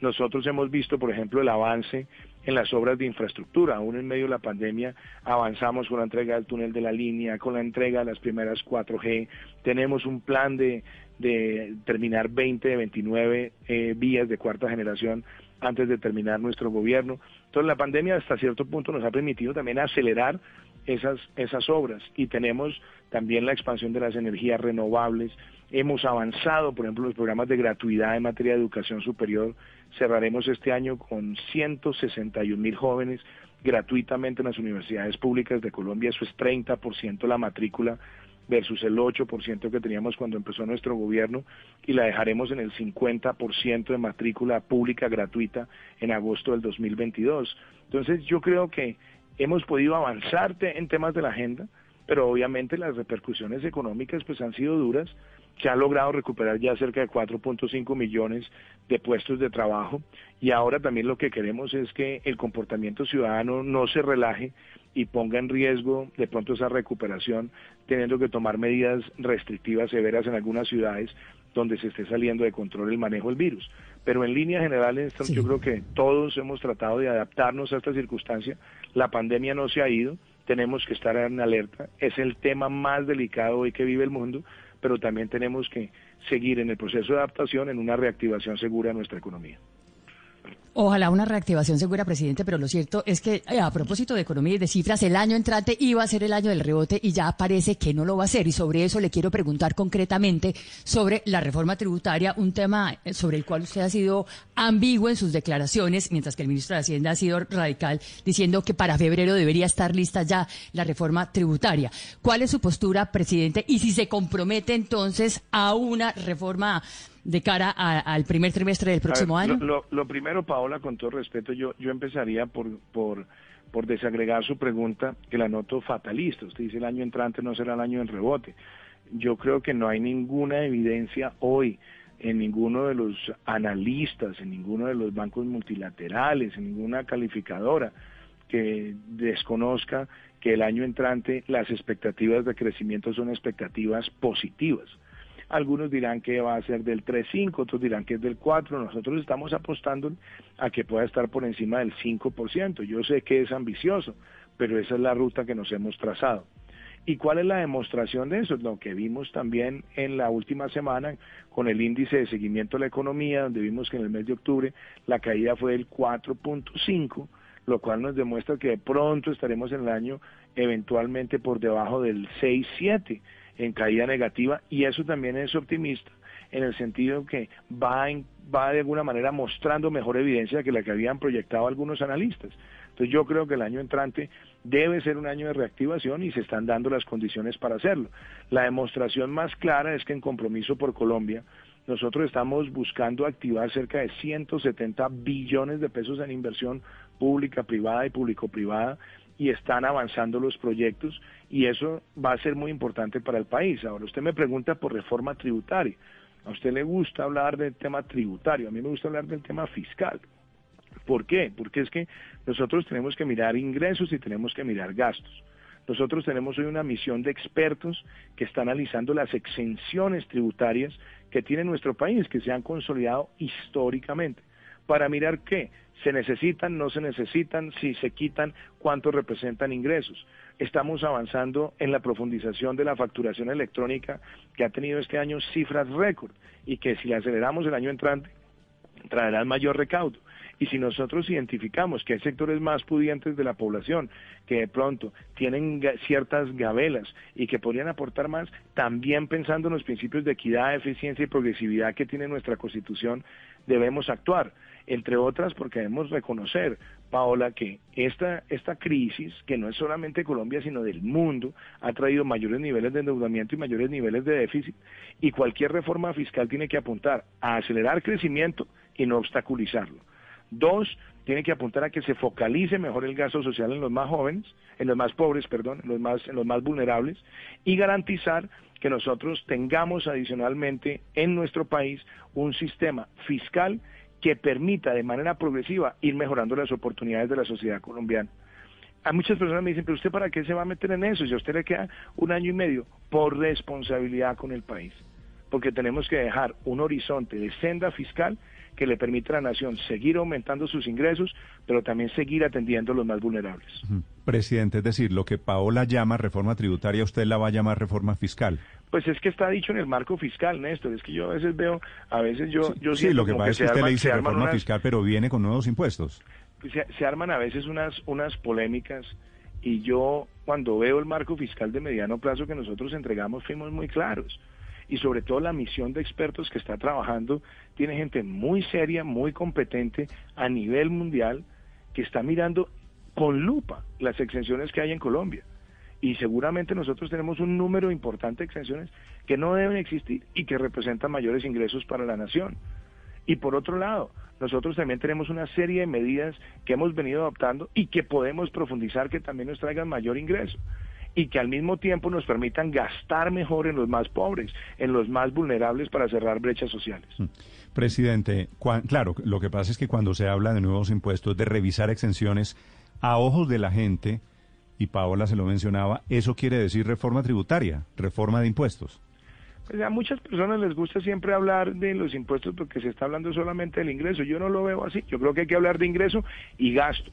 Nosotros hemos visto, por ejemplo, el avance en las obras de infraestructura. Aún en medio de la pandemia avanzamos con la entrega del túnel de la línea, con la entrega de las primeras 4G. Tenemos un plan de, de terminar 20 de 29 eh, vías de cuarta generación antes de terminar nuestro gobierno. Entonces la pandemia hasta cierto punto nos ha permitido también acelerar esas, esas obras y tenemos también la expansión de las energías renovables. Hemos avanzado, por ejemplo, los programas de gratuidad en materia de educación superior. Cerraremos este año con 161 mil jóvenes gratuitamente en las universidades públicas de Colombia. Eso es 30% la matrícula versus el 8% que teníamos cuando empezó nuestro gobierno y la dejaremos en el 50% de matrícula pública gratuita en agosto del 2022. Entonces yo creo que hemos podido avanzar en temas de la agenda, pero obviamente las repercusiones económicas pues han sido duras. Se ha logrado recuperar ya cerca de 4.5 millones de puestos de trabajo y ahora también lo que queremos es que el comportamiento ciudadano no se relaje y ponga en riesgo de pronto esa recuperación, teniendo que tomar medidas restrictivas severas en algunas ciudades donde se esté saliendo de control el manejo del virus. Pero en línea general, yo creo que todos hemos tratado de adaptarnos a esta circunstancia. La pandemia no se ha ido, tenemos que estar en alerta. Es el tema más delicado hoy que vive el mundo, pero también tenemos que seguir en el proceso de adaptación en una reactivación segura de nuestra economía. Ojalá una reactivación segura, presidente, pero lo cierto es que eh, a propósito de economía y de cifras, el año entrante iba a ser el año del rebote y ya parece que no lo va a ser. Y sobre eso le quiero preguntar concretamente sobre la reforma tributaria, un tema eh, sobre el cual usted ha sido ambiguo en sus declaraciones, mientras que el ministro de Hacienda ha sido radical, diciendo que para febrero debería estar lista ya la reforma tributaria. ¿Cuál es su postura, presidente? Y si se compromete entonces a una reforma de cara al primer trimestre del próximo año? Lo, primero, Paola, con todo respeto, yo, yo empezaría por, por, por desagregar su pregunta, que la noto fatalista. Usted dice el año entrante no será el año del rebote. Yo creo que no hay ninguna evidencia hoy en ninguno de los analistas, en ninguno de los bancos multilaterales, en ninguna calificadora que desconozca que el año entrante las expectativas de crecimiento son expectativas positivas. Algunos dirán que va a ser del 3.5, otros dirán que es del 4. Nosotros estamos apostando a que pueda estar por encima del 5%. Yo sé que es ambicioso, pero esa es la ruta que nos hemos trazado. ¿Y cuál es la demostración de eso? Lo que vimos también en la última semana con el índice de seguimiento de la economía, donde vimos que en el mes de octubre la caída fue del 4.5, lo cual nos demuestra que de pronto estaremos en el año eventualmente por debajo del 6.7 en caída negativa y eso también es optimista en el sentido que va, va de alguna manera mostrando mejor evidencia que la que habían proyectado algunos analistas. Entonces yo creo que el año entrante debe ser un año de reactivación y se están dando las condiciones para hacerlo. La demostración más clara es que en Compromiso por Colombia nosotros estamos buscando activar cerca de 170 billones de pesos en inversión pública, privada y público-privada y están avanzando los proyectos y eso va a ser muy importante para el país. Ahora, usted me pregunta por reforma tributaria. A usted le gusta hablar del tema tributario, a mí me gusta hablar del tema fiscal. ¿Por qué? Porque es que nosotros tenemos que mirar ingresos y tenemos que mirar gastos. Nosotros tenemos hoy una misión de expertos que está analizando las exenciones tributarias que tiene nuestro país, que se han consolidado históricamente, para mirar qué, se necesitan, no se necesitan, si se quitan, cuánto representan ingresos. Estamos avanzando en la profundización de la facturación electrónica que ha tenido este año cifras récord y que si aceleramos el año entrante traerá mayor recaudo. Y si nosotros identificamos que hay sectores más pudientes de la población que de pronto tienen ciertas gabelas y que podrían aportar más, también pensando en los principios de equidad, eficiencia y progresividad que tiene nuestra Constitución, debemos actuar entre otras porque debemos reconocer, Paola, que esta, esta crisis, que no es solamente Colombia, sino del mundo, ha traído mayores niveles de endeudamiento y mayores niveles de déficit, y cualquier reforma fiscal tiene que apuntar a acelerar crecimiento y no obstaculizarlo. Dos, tiene que apuntar a que se focalice mejor el gasto social en los más jóvenes, en los más pobres, perdón, en los más, en los más vulnerables, y garantizar que nosotros tengamos adicionalmente en nuestro país un sistema fiscal que permita de manera progresiva ir mejorando las oportunidades de la sociedad colombiana. A muchas personas me dicen, pero usted para qué se va a meter en eso si a usted le queda un año y medio por responsabilidad con el país, porque tenemos que dejar un horizonte de senda fiscal que le permita a la nación seguir aumentando sus ingresos, pero también seguir atendiendo a los más vulnerables. Presidente, es decir, lo que Paola llama reforma tributaria, usted la va a llamar reforma fiscal. Pues es que está dicho en el marco fiscal, Néstor. Es que yo a veces veo, a veces yo... Sí, yo sí lo que pasa es que usted le dice reforma fiscal, pero viene con nuevos impuestos. se, se arman a veces unas, unas polémicas y yo cuando veo el marco fiscal de mediano plazo que nosotros entregamos fuimos muy claros y sobre todo la misión de expertos que está trabajando tiene gente muy seria, muy competente a nivel mundial que está mirando con lupa las exenciones que hay en Colombia. Y seguramente nosotros tenemos un número importante de exenciones que no deben existir y que representan mayores ingresos para la nación. Y por otro lado, nosotros también tenemos una serie de medidas que hemos venido adoptando y que podemos profundizar que también nos traigan mayor ingreso y que al mismo tiempo nos permitan gastar mejor en los más pobres, en los más vulnerables para cerrar brechas sociales. Mm. Presidente, claro, lo que pasa es que cuando se habla de nuevos impuestos, de revisar exenciones, a ojos de la gente, y Paola se lo mencionaba, eso quiere decir reforma tributaria, reforma de impuestos. Pues a muchas personas les gusta siempre hablar de los impuestos porque se está hablando solamente del ingreso. Yo no lo veo así. Yo creo que hay que hablar de ingreso y gasto.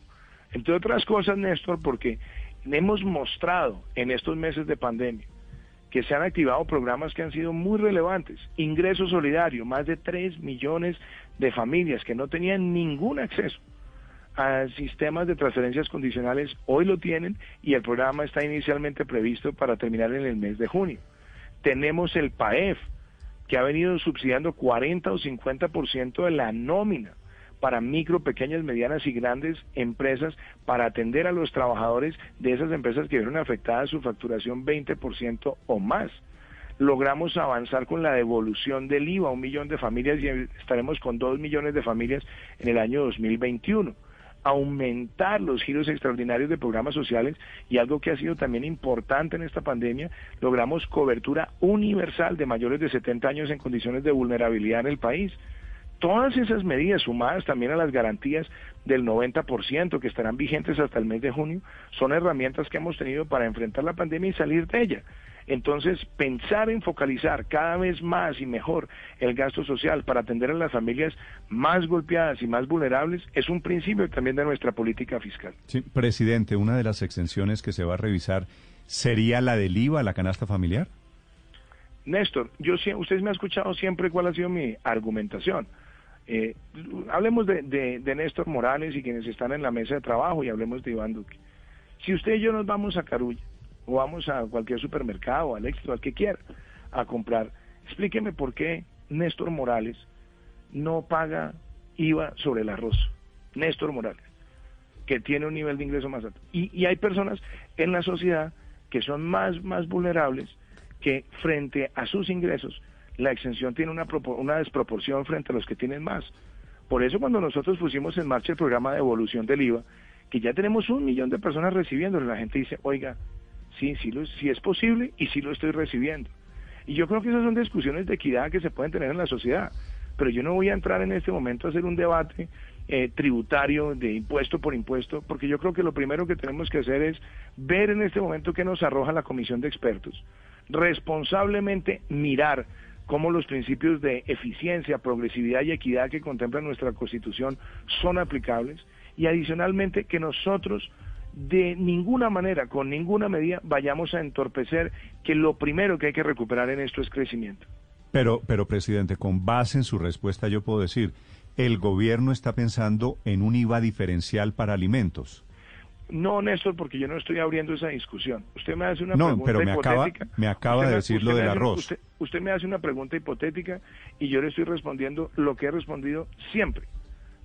Entre otras cosas, Néstor, porque hemos mostrado en estos meses de pandemia que se han activado programas que han sido muy relevantes. Ingreso solidario, más de 3 millones de familias que no tenían ningún acceso a sistemas de transferencias condicionales, hoy lo tienen y el programa está inicialmente previsto para terminar en el mes de junio. Tenemos el PAEF, que ha venido subsidiando 40 o 50% de la nómina para micro, pequeñas, medianas y grandes empresas para atender a los trabajadores de esas empresas que vieron afectada su facturación 20% o más. Logramos avanzar con la devolución del IVA a un millón de familias y estaremos con dos millones de familias en el año 2021 aumentar los giros extraordinarios de programas sociales y algo que ha sido también importante en esta pandemia, logramos cobertura universal de mayores de 70 años en condiciones de vulnerabilidad en el país. Todas esas medidas, sumadas también a las garantías del 90% que estarán vigentes hasta el mes de junio, son herramientas que hemos tenido para enfrentar la pandemia y salir de ella. Entonces, pensar en focalizar cada vez más y mejor el gasto social para atender a las familias más golpeadas y más vulnerables es un principio también de nuestra política fiscal. Sí, presidente, una de las exenciones que se va a revisar sería la del IVA, la canasta familiar. Néstor, yo usted me ha escuchado siempre cuál ha sido mi argumentación. Eh, hablemos de, de, Néstor Morales y quienes están en la mesa de trabajo y hablemos de Iván Duque. Si usted y yo nos vamos a Carulla o vamos a cualquier supermercado, al éxito, al que quiera, a comprar, explíqueme por qué Néstor Morales no paga IVA sobre el arroz. Néstor Morales, que tiene un nivel de ingreso más alto. Y, y hay personas en la sociedad que son más, más vulnerables que frente a sus ingresos la exención tiene una, una desproporción frente a los que tienen más. Por eso cuando nosotros pusimos en marcha el programa de evolución del IVA, que ya tenemos un millón de personas recibiéndolo, la gente dice, oiga, sí, sí, lo, sí es posible y sí lo estoy recibiendo. Y yo creo que esas son discusiones de equidad que se pueden tener en la sociedad. Pero yo no voy a entrar en este momento a hacer un debate eh, tributario de impuesto por impuesto, porque yo creo que lo primero que tenemos que hacer es ver en este momento qué nos arroja la comisión de expertos, responsablemente mirar cómo los principios de eficiencia, progresividad y equidad que contempla nuestra Constitución son aplicables y adicionalmente que nosotros de ninguna manera, con ninguna medida, vayamos a entorpecer que lo primero que hay que recuperar en esto es crecimiento. Pero, pero presidente, con base en su respuesta yo puedo decir, el gobierno está pensando en un IVA diferencial para alimentos. No, Néstor, porque yo no estoy abriendo esa discusión. Usted me hace una no, pero me hipotética. Acaba, me acaba de decir lo del arroz. usted, me hace una pregunta hipotética y yo le estoy respondiendo lo que he respondido siempre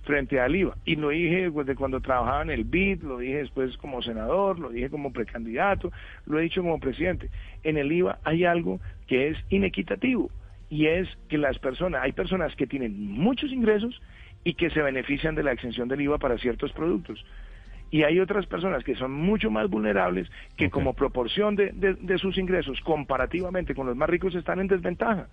frente al IVA. Y lo dije desde cuando trabajaba en el BID, lo dije después como senador, lo dije como precandidato, lo he dicho como presidente. En el IVA hay algo que es inequitativo y es que las personas, hay personas que tienen muchos ingresos y que se benefician de la exención del IVA para ciertos productos y hay otras personas que son mucho más vulnerables que como proporción de, de, sus ingresos comparativamente con los más ricos están en desventaja.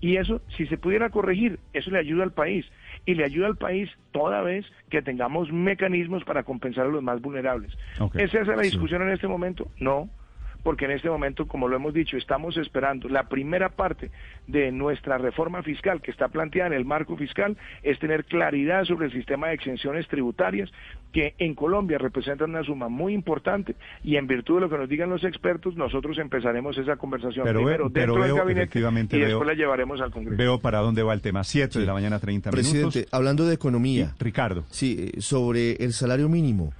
Y eso, si se pudiera corregir, eso le ayuda al país. Y le ayuda al país toda vez que tengamos mecanismos para compensar a los más vulnerables. ¿Es esa la discusión en este momento? No. Porque en este momento, como lo hemos dicho, estamos esperando la primera parte de nuestra reforma fiscal que está planteada en el marco fiscal, es tener claridad sobre el sistema de exenciones tributarias, que en Colombia representan una suma muy importante y en virtud de lo que nos digan los expertos, nosotros empezaremos esa conversación Pero primero veo- pero dentro del veo, gabinete y veo- después la llevaremos al Congreso. Veo para dónde va el tema. 7 de la mañana, 30 Presidente, minutos. hablando de economía, Ricardo. sí, eh, sobre el salario mínimo.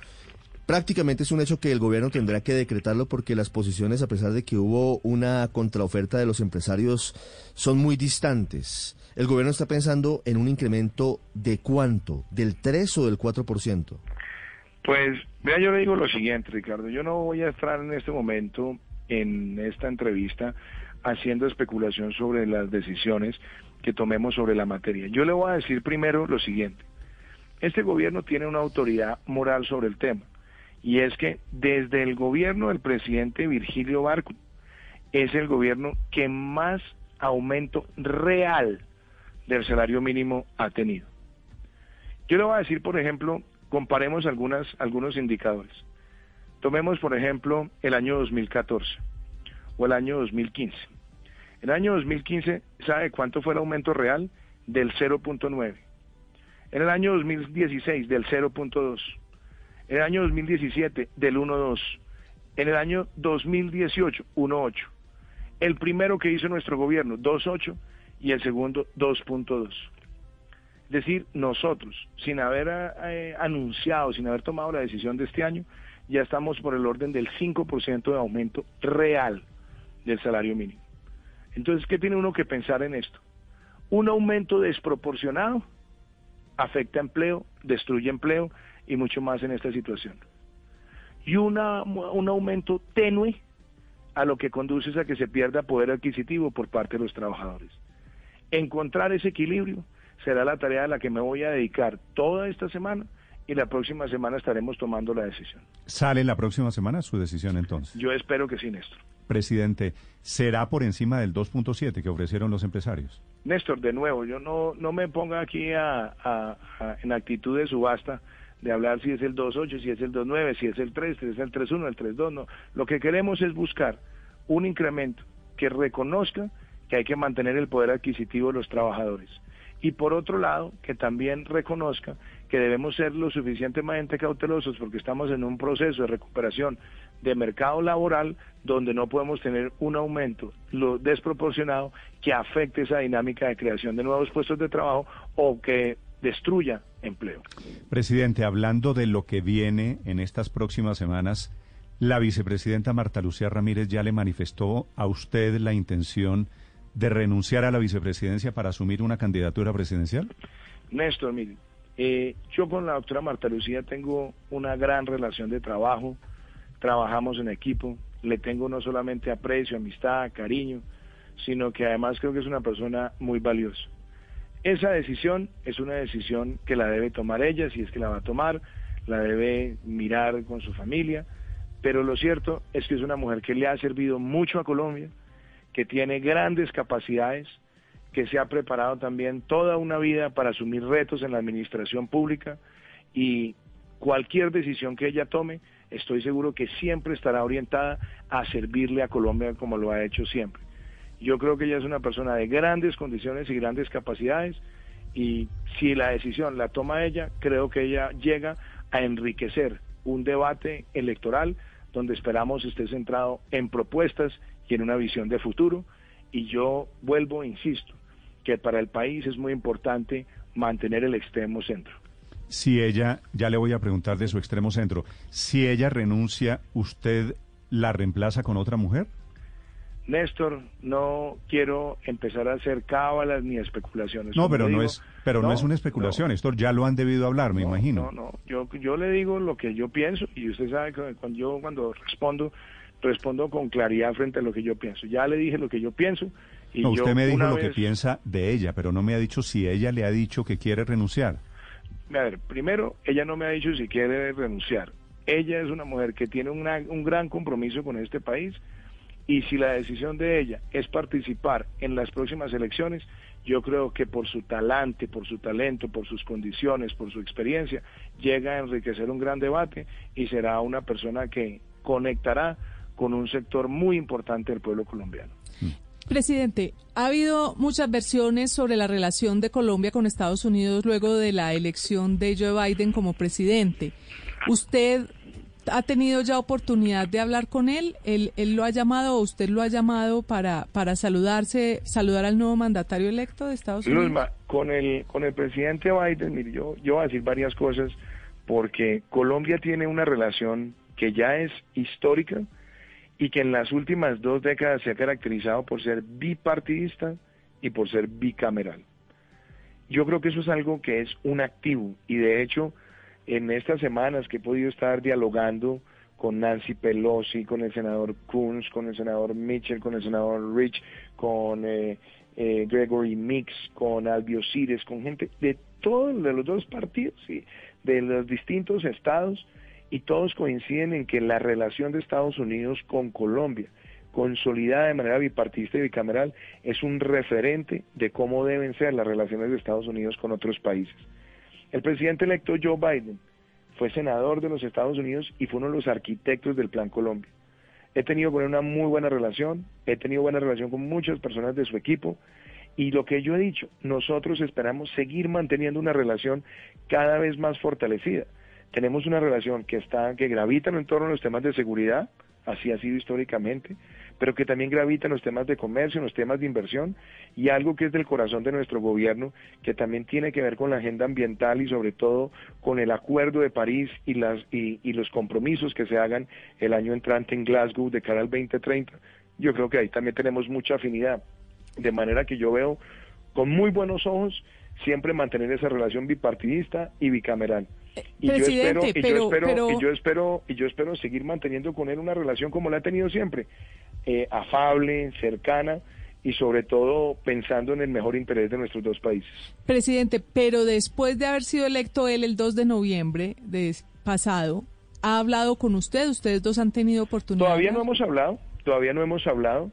Prácticamente es un hecho que el gobierno tendrá que decretarlo porque las posiciones, a pesar de que hubo una contraoferta de los empresarios, son muy distantes. El gobierno está pensando en un incremento de cuánto, del 3 o del 4%. Pues, vea, yo le digo lo siguiente, Ricardo. Yo no voy a estar en este momento, en esta entrevista, haciendo especulación sobre las decisiones que tomemos sobre la materia. Yo le voy a decir primero lo siguiente. Este gobierno tiene una autoridad moral sobre el tema. Y es que desde el gobierno del presidente Virgilio Barco es el gobierno que más aumento real del salario mínimo ha tenido. Yo le voy a decir, por ejemplo, comparemos algunos indicadores. Tomemos, por ejemplo, el año 2014 o el año 2015. El año 2015, ¿sabe cuánto fue el aumento real? Del 0.9. En el año 2016, del 0.2. En el año 2017, del 1.2. En el año 2018, 1.8. El primero que hizo nuestro gobierno, 2.8, y el segundo, 2.2. Es decir, nosotros, sin haber eh, anunciado, sin haber tomado la decisión de este año, ya estamos por el orden del 5% de aumento real del salario mínimo. Entonces, ¿qué tiene uno que pensar en esto? Un aumento desproporcionado afecta empleo, destruye empleo y mucho más en esta situación. Y una, un aumento tenue a lo que conduce es a que se pierda poder adquisitivo por parte de los trabajadores. Encontrar ese equilibrio será la tarea a la que me voy a dedicar toda esta semana y la próxima semana estaremos tomando la decisión. ¿Sale la próxima semana su decisión entonces? Yo espero que sí, Néstor. Presidente, ¿será por encima del 2.7 que ofrecieron los empresarios? Néstor, de nuevo, yo no, no me ponga aquí a, a, a, en actitud de subasta de hablar si es el 2.8, si es el 2.9, si es el 3, si es el 3.1, el 3.2, no. Lo que queremos es buscar un incremento que reconozca que hay que mantener el poder adquisitivo de los trabajadores. Y por otro lado, que también reconozca que debemos ser lo suficientemente cautelosos porque estamos en un proceso de recuperación de mercado laboral donde no podemos tener un aumento desproporcionado que afecte esa dinámica de creación de nuevos puestos de trabajo o que destruya empleo. Presidente, hablando de lo que viene en estas próximas semanas, la vicepresidenta Marta Lucía Ramírez ya le manifestó a usted la intención de renunciar a la vicepresidencia para asumir una candidatura presidencial? Néstor, mire, eh, yo con la doctora Marta Lucía tengo una gran relación de trabajo, trabajamos en equipo, le tengo no solamente aprecio, amistad, cariño, sino que además creo que es una persona muy valiosa. Esa decisión es una decisión que la debe tomar ella, si es que la va a tomar, la debe mirar con su familia, pero lo cierto es que es una mujer que le ha servido mucho a Colombia, que tiene grandes capacidades, que se ha preparado también toda una vida para asumir retos en la administración pública y cualquier decisión que ella tome, estoy seguro que siempre estará orientada a servirle a Colombia como lo ha hecho siempre. Yo creo que ella es una persona de grandes condiciones y grandes capacidades y si la decisión la toma ella, creo que ella llega a enriquecer un debate electoral donde esperamos esté centrado en propuestas y en una visión de futuro. Y yo vuelvo, insisto, que para el país es muy importante mantener el extremo centro. Si ella, ya le voy a preguntar de su extremo centro, si ella renuncia, ¿usted la reemplaza con otra mujer? Néstor, no quiero empezar a hacer cábalas ni especulaciones. No, pero no es, pero no, es una especulación. Esto ya lo han debido hablar, me no, imagino. No, no, yo, yo le digo lo que yo pienso y usted sabe que cuando yo cuando respondo, respondo con claridad frente a lo que yo pienso. Ya le dije lo que yo pienso y No, yo usted me dijo lo que piensa de ella, pero no me ha dicho si ella le ha dicho que quiere renunciar. A ver, primero, ella no me ha dicho si quiere renunciar. Ella es una mujer que tiene una- un gran compromiso con este país y si la decisión de ella es participar en las próximas elecciones, yo creo que por su talante, por su talento, por sus condiciones, por su experiencia, llega a enriquecer un gran debate y será una persona que conectará con un sector muy importante del pueblo colombiano. Presidente, ha habido muchas versiones sobre la relación de Colombia con Estados Unidos luego de la elección de Joe Biden como presidente. ¿Usted ha tenido ya oportunidad de hablar con él? ¿Él, él lo ha llamado o usted lo ha llamado para, para saludarse, saludar al nuevo mandatario electo de Estados Unidos? Luzma, con el, con el presidente Biden, mire, yo, yo voy a decir varias cosas porque Colombia tiene una relación que ya es histórica y que en las últimas dos décadas se ha caracterizado por ser bipartidista y por ser bicameral. Yo creo que eso es algo que es un activo y de hecho en estas semanas que he podido estar dialogando con Nancy Pelosi, con el senador Coons, con el senador Mitchell, con el senador Rich, con eh, eh, Gregory Mix, con Albio Cires, con gente de todos los dos partidos, y de los distintos estados, y todos coinciden en que la relación de Estados Unidos con Colombia, consolidada de manera bipartista y bicameral, es un referente de cómo deben ser las relaciones de Estados Unidos con otros países. El presidente electo Joe Biden fue senador de los Estados Unidos y fue uno de los arquitectos del Plan Colombia. He tenido con él una muy buena relación, he tenido buena relación con muchas personas de su equipo y lo que yo he dicho, nosotros esperamos seguir manteniendo una relación cada vez más fortalecida. Tenemos una relación que está que gravita en torno a los temas de seguridad, así ha sido históricamente, pero que también gravita en los temas de comercio, en los temas de inversión y algo que es del corazón de nuestro gobierno, que también tiene que ver con la agenda ambiental y sobre todo con el Acuerdo de París y, las, y, y los compromisos que se hagan el año entrante en Glasgow de cara al 2030. Yo creo que ahí también tenemos mucha afinidad, de manera que yo veo con muy buenos ojos siempre mantener esa relación bipartidista y bicameral. Y yo, espero, y, pero, yo espero, pero... y yo espero y yo espero seguir manteniendo con él una relación como la ha tenido siempre, eh, afable, cercana y sobre todo pensando en el mejor interés de nuestros dos países. Presidente, pero después de haber sido electo él el 2 de noviembre de pasado, ¿ha hablado con usted? ¿Ustedes dos han tenido oportunidad? Todavía no hemos hablado, todavía no hemos hablado,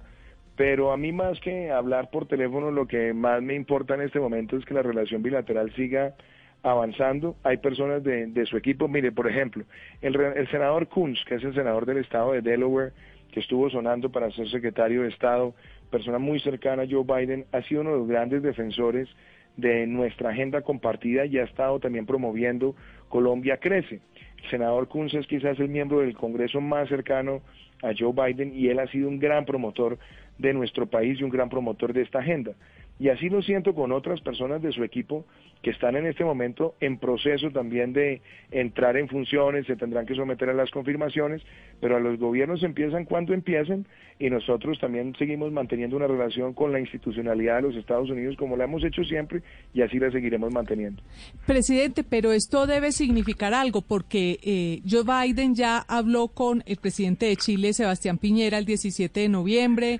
pero a mí más que hablar por teléfono, lo que más me importa en este momento es que la relación bilateral siga avanzando. Hay personas de, de su equipo, mire, por ejemplo, el, el senador Kunz, que es el senador del estado de Delaware, que estuvo sonando para ser secretario de Estado, persona muy cercana a Joe Biden, ha sido uno de los grandes defensores de nuestra agenda compartida y ha estado también promoviendo Colombia Crece. El senador Kunz es quizás el miembro del Congreso más cercano a Joe Biden y él ha sido un gran promotor de nuestro país y un gran promotor de esta agenda. Y así lo siento con otras personas de su equipo que están en este momento en proceso también de entrar en funciones, se tendrán que someter a las confirmaciones, pero a los gobiernos empiezan cuando empiecen y nosotros también seguimos manteniendo una relación con la institucionalidad de los Estados Unidos como la hemos hecho siempre y así la seguiremos manteniendo. Presidente, pero esto debe significar algo porque eh, Joe Biden ya habló con el presidente de Chile, Sebastián Piñera, el 17 de noviembre,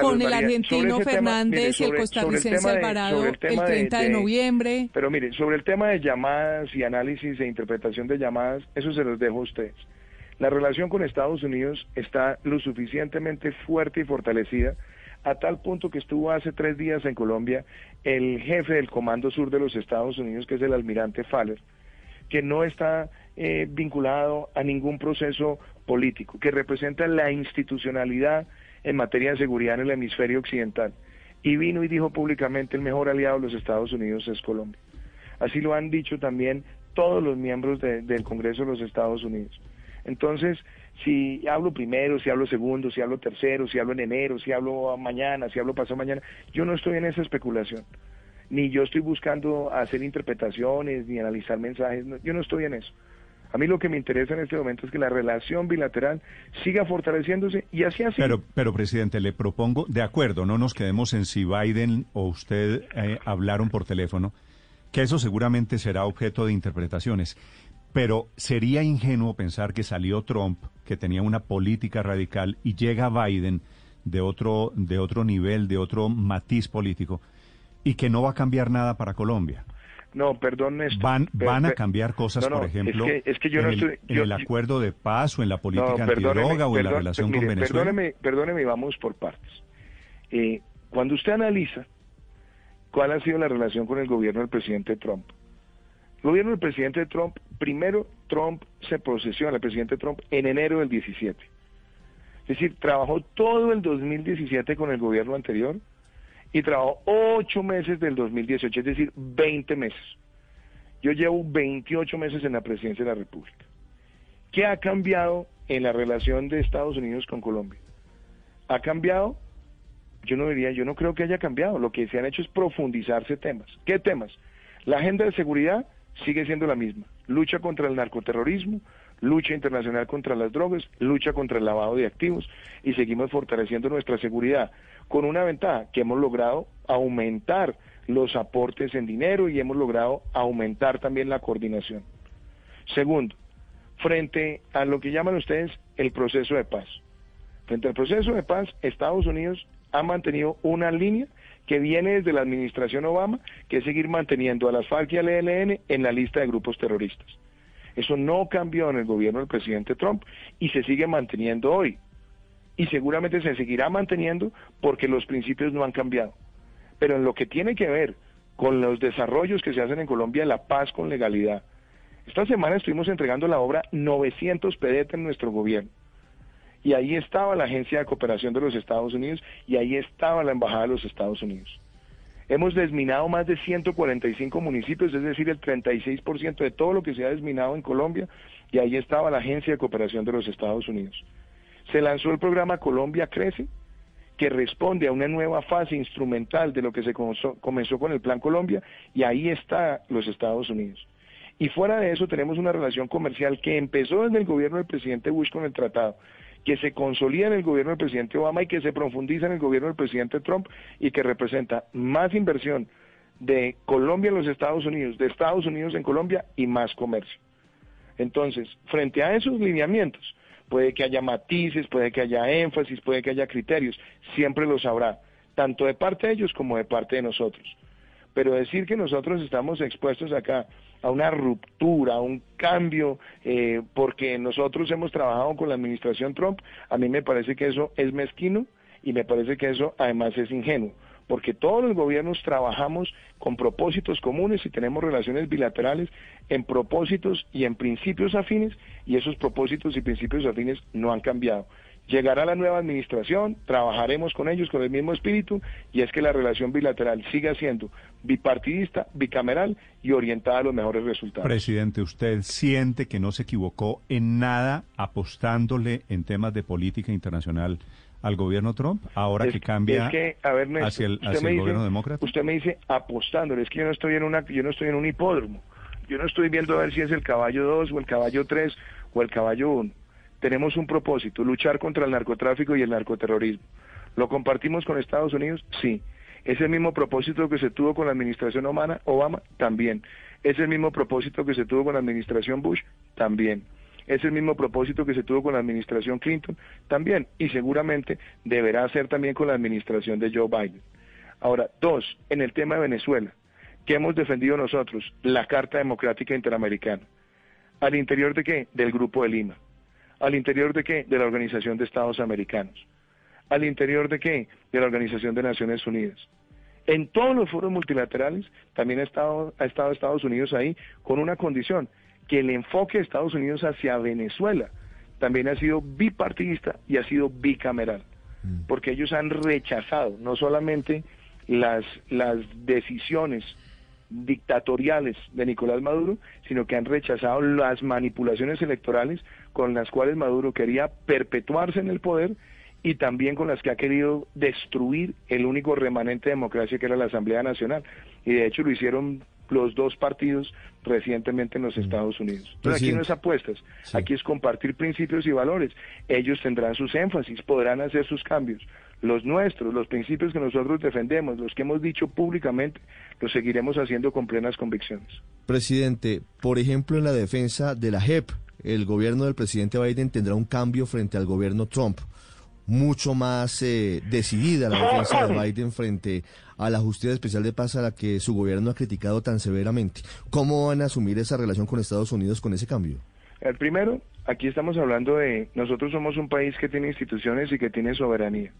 con el María, argentino tema, Fernández mire, y sobre- el costarricense de- Alvarado sobre el el, tema de- 30 de, de- noviembre. Pero mire, sobre el tema de llamadas y análisis e interpretación de llamadas, eso se los dejo a ustedes. La relación con Estados Unidos está lo suficientemente fuerte y fortalecida a tal punto que estuvo hace tres días en Colombia el jefe del Comando Sur de los Estados Unidos, que es el almirante Faller, que no está eh, vinculado a ningún proceso político, que representa la institucionalidad en materia de seguridad en el hemisferio occidental. Y vino y dijo públicamente el mejor aliado de los Estados Unidos es Colombia. Así lo han dicho también todos los miembros de- del Congreso de los Estados Unidos. Entonces, si hablo primero, si hablo segundo, si hablo tercero, si hablo en enero, si hablo mañana, si hablo pasado mañana, yo no estoy en esa especulación. Ni yo estoy buscando hacer interpretaciones ni analizar mensajes, yo no estoy en eso. A mí lo que me interesa en este momento es que la relación bilateral siga fortaleciéndose y así así. Pero, pero presidente, le propongo, de acuerdo, no nos quedemos en si Biden o usted eh, hablaron por teléfono, que eso seguramente será objeto de interpretaciones. Pero sería ingenuo pensar que salió Trump, que tenía una política radical, y llega Biden de otro, de otro nivel, de otro matiz político, y que no va a cambiar nada para Colombia. No, perdón, Néstor. Van, van a cambiar cosas, no, no, por ejemplo, es que, es que yo en, no el, estoy... en yo- el acuerdo de paz o en la política No, antidroga o en la perdón- relación mire, con Venezuela. Perdóneme, perdóneme, vamos por partes. Eh, cuando usted analiza cuál ha sido la relación con el gobierno del presidente Trump, el gobierno del presidente Trump, primero Trump se posesiona, el presidente Trump, en enero del 17. Es decir, trabajó todo el 2017 con el gobierno anterior y trabajó ocho meses del 2018, es decir, 20 meses. Yo llevo 28 meses en la presidencia de la República. ¿Qué ha cambiado en la relación de Estados Unidos con Colombia? ¿Ha cambiado? Yo no diría, yo no creo que haya cambiado. Lo que se han hecho es profundizarse temas. ¿Qué temas? La agenda de seguridad sigue siendo la misma. Lucha contra el narcoterrorismo, lucha internacional contra las drogas, lucha contra el lavado de activos y seguimos fortaleciendo nuestra seguridad con una ventaja que hemos logrado aumentar los aportes en dinero y hemos logrado aumentar también la coordinación. Segundo, frente a lo que llaman ustedes el proceso de paz. Frente al proceso de paz, Estados Unidos ha mantenido una línea que viene desde la administración Obama, que es seguir manteniendo a las FARC y al ELN en la lista de grupos terroristas. Eso no cambió en el gobierno del presidente Trump y se sigue manteniendo hoy. Y seguramente se seguirá manteniendo porque los principios no han cambiado. Pero en lo que tiene que ver con los desarrollos que se hacen en Colombia, la paz con legalidad. Esta semana estuvimos entregando la obra 900 PDT en nuestro gobierno. Y ahí estaba la Agencia de Cooperación de los Estados Unidos y ahí estaba la Embajada de los Estados Unidos. Hemos desminado más de 145 municipios, es decir, el 36% de todo lo que se ha desminado en Colombia, y ahí estaba la Agencia de Cooperación de los Estados Unidos. Se lanzó el programa Colombia Crece, que responde a una nueva fase instrumental de lo que se comenzó, con el Plan Colombia, y ahí está los Estados Unidos. Y fuera de eso tenemos una relación comercial que empezó desde el gobierno del presidente Bush con el tratado, que se consolida en el gobierno del presidente Obama y que se profundiza en el gobierno del presidente Trump y que representa más inversión de Colombia en los Estados Unidos, de Estados Unidos en Colombia y más comercio. Entonces, frente a esos lineamientos, puede que haya matices, puede que haya énfasis, puede que haya criterios, siempre los habrá, tanto de parte de ellos como de parte de nosotros. Pero decir que nosotros estamos expuestos acá a una ruptura, a un cambio, eh, porque nosotros hemos trabajado con la administración Trump, a mí me parece que eso es mezquino y me parece que eso además es ingenuo, porque todos los gobiernos trabajamos con propósitos comunes y tenemos relaciones bilaterales en propósitos y en principios afines y esos propósitos y principios afines no han cambiado. Llegará la nueva administración, trabajaremos con ellos con el mismo espíritu y es que la relación bilateral siga siendo bipartidista, bicameral y orientada a los mejores resultados. Presidente, ¿usted siente que no se equivocó en nada apostándole en temas de política internacional al gobierno Trump ahora que cambia hacia el, gobierno demócrata? Usted me dice apostándole, es que yo no estoy en una yo no estoy en un hipódromo. Yo no estoy viendo a ver si es el caballo 2 o el caballo 3 o el caballo 1 tenemos un propósito, luchar contra el narcotráfico y el narcoterrorismo. ¿Lo compartimos con Estados Unidos? Sí. ¿Es el mismo propósito que se tuvo con la administración Obama? También. ¿Es el mismo propósito que se tuvo con la administración Bush? También. ¿Es el mismo propósito que se tuvo con la administración Clinton? También. Y seguramente deberá ser también con la administración de Joe Biden. Ahora, dos, en el tema de Venezuela, ¿qué hemos defendido nosotros? La Carta Democrática Interamericana. ¿Al interior de qué? Del Grupo de Lima. ¿Al interior de qué? De la Organización de Estados Americanos. ¿Al interior de qué? De la Organización de Naciones Unidas. En todos los foros multilaterales también ha estado, ha estado Estados Unidos ahí con una condición, que el enfoque de Estados Unidos hacia Venezuela también ha sido bipartidista y ha sido bicameral, mm. porque ellos han rechazado no solamente las, las decisiones dictatoriales de Nicolás Maduro, sino que han rechazado las manipulaciones electorales con las cuales Maduro quería perpetuarse en el poder y también con las que ha querido destruir el único remanente de democracia que era la Asamblea Nacional. Y de hecho lo hicieron los dos partidos recientemente en los mm. Estados Unidos. Pero aquí no es apuestas, aquí es compartir principios y valores. Ellos tendrán sus énfasis, podrán hacer sus cambios. Los nuestros, los principios que nosotros defendemos, los que hemos dicho públicamente, los seguiremos haciendo con plenas convicciones. Presidente, por ejemplo, en la defensa de la JEP, el gobierno del presidente Biden tendrá un cambio frente al gobierno Trump mucho más eh, decidida la defensa de Biden frente a la Justicia Especial de Paz a la que su gobierno ha criticado tan severamente. ¿Cómo van a asumir esa relación con Estados Unidos con ese cambio? El primero, aquí estamos hablando de, nosotros somos un país que tiene instituciones y que tiene soberanía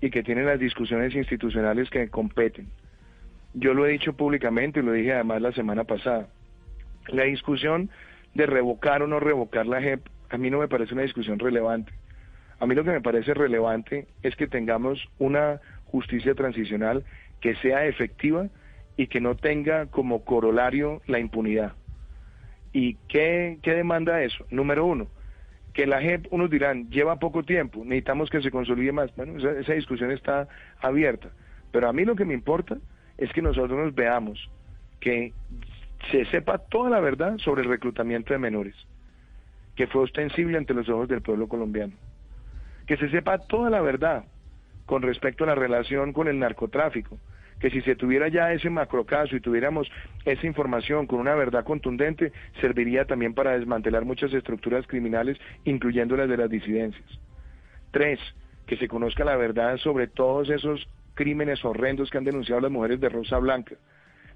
y que tiene las discusiones institucionales que competen. Yo lo he dicho públicamente y lo dije además la semana pasada. La discusión de revocar o no revocar la JEP a mí no me parece una discusión relevante A mí lo que me parece relevante es que tengamos una justicia transicional que sea efectiva y que no tenga como corolario la impunidad. ¿Y qué, qué demanda eso? Número uno, que la JEP, unos dirán, lleva poco tiempo, necesitamos que se consolide más. Bueno, esa, esa discusión está abierta. Pero a mí lo que me importa es que nosotros nos veamos, que se sepa toda la verdad sobre el reclutamiento de menores, que fue ostensible ante los ojos del pueblo colombiano. Que se sepa toda la verdad con respecto a la relación con el narcotráfico, que si se tuviera ya ese macrocaso y tuviéramos esa información con una verdad contundente, serviría también para desmantelar muchas estructuras criminales, incluyendo las de las disidencias. Tres, que se conozca la verdad sobre todos esos crímenes horrendos que han denunciado las mujeres de Rosa Blanca,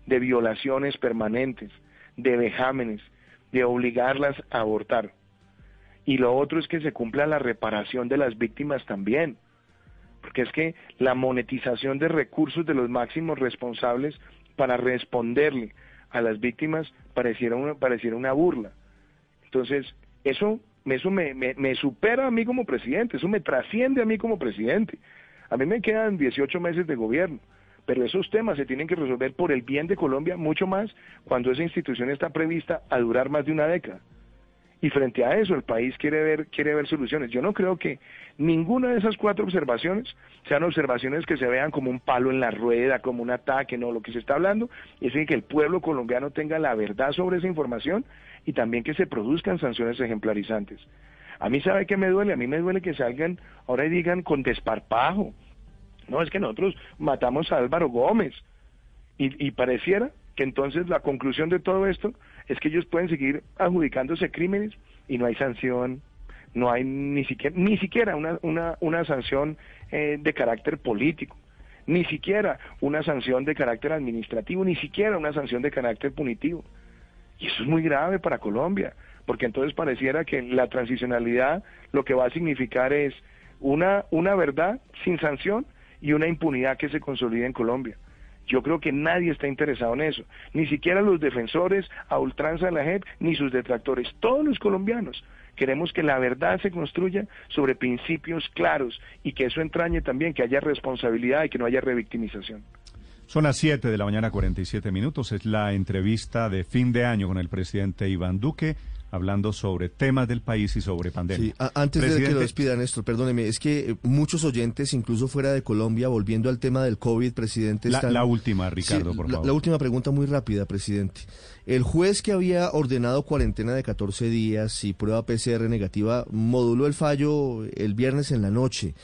de violaciones permanentes, de vejámenes, de obligarlas a abortar. Y lo otro es que se cumpla la reparación de las víctimas también porque es que la monetización de recursos de los máximos responsables para responderle a las víctimas pareciera una, pareciera una burla. Entonces, eso, eso me, me, me supera a mí como presidente, eso me trasciende a mí como presidente. A mí me quedan 18 meses de gobierno, pero esos temas se tienen que resolver por el bien de Colombia mucho más cuando esa institución está prevista a durar más de una década y frente a eso el país quiere ver quiere ver soluciones. Yo no creo que ninguna de esas cuatro observaciones sean observaciones que se vean como un palo en la rueda, como un ataque, no, lo que se está hablando es de que el pueblo colombiano tenga la verdad sobre esa información y también que se produzcan sanciones ejemplarizantes. A mí sabe que me duele, a mí me duele que salgan ahora y digan con desparpajo. No, es que nosotros matamos a Álvaro Gómez y, y pareciera que entonces la conclusión de todo esto es que ellos pueden seguir adjudicándose crímenes y no hay sanción, no hay ni siquiera, ni siquiera una, una, una sanción eh, de carácter político, ni siquiera una sanción de carácter administrativo, ni siquiera una sanción de carácter punitivo. Y eso es muy grave para Colombia, porque entonces pareciera que la transicionalidad lo que va a significar es una, una verdad sin sanción y una impunidad que se consolida en Colombia. Yo creo que nadie está interesado en eso, ni siquiera los defensores a ultranza de la JEP, ni sus detractores, todos los colombianos. Queremos que la verdad se construya sobre principios claros y que eso entrañe también que haya responsabilidad y que no haya revictimización. Son las 7 de la mañana 47 minutos. Es la entrevista de fin de año con el presidente Iván Duque hablando sobre temas del país y sobre pandemia. Sí, antes de que lo despida, Néstor, perdóneme, es que eh, muchos oyentes, incluso fuera de Colombia, volviendo al tema del COVID, presidente... La, la última, Ricardo, por favor. La, última pregunta muy rápida, presidente. El juez que había ordenado cuarentena de 14 días y prueba PCR negativa moduló el fallo el viernes en la noche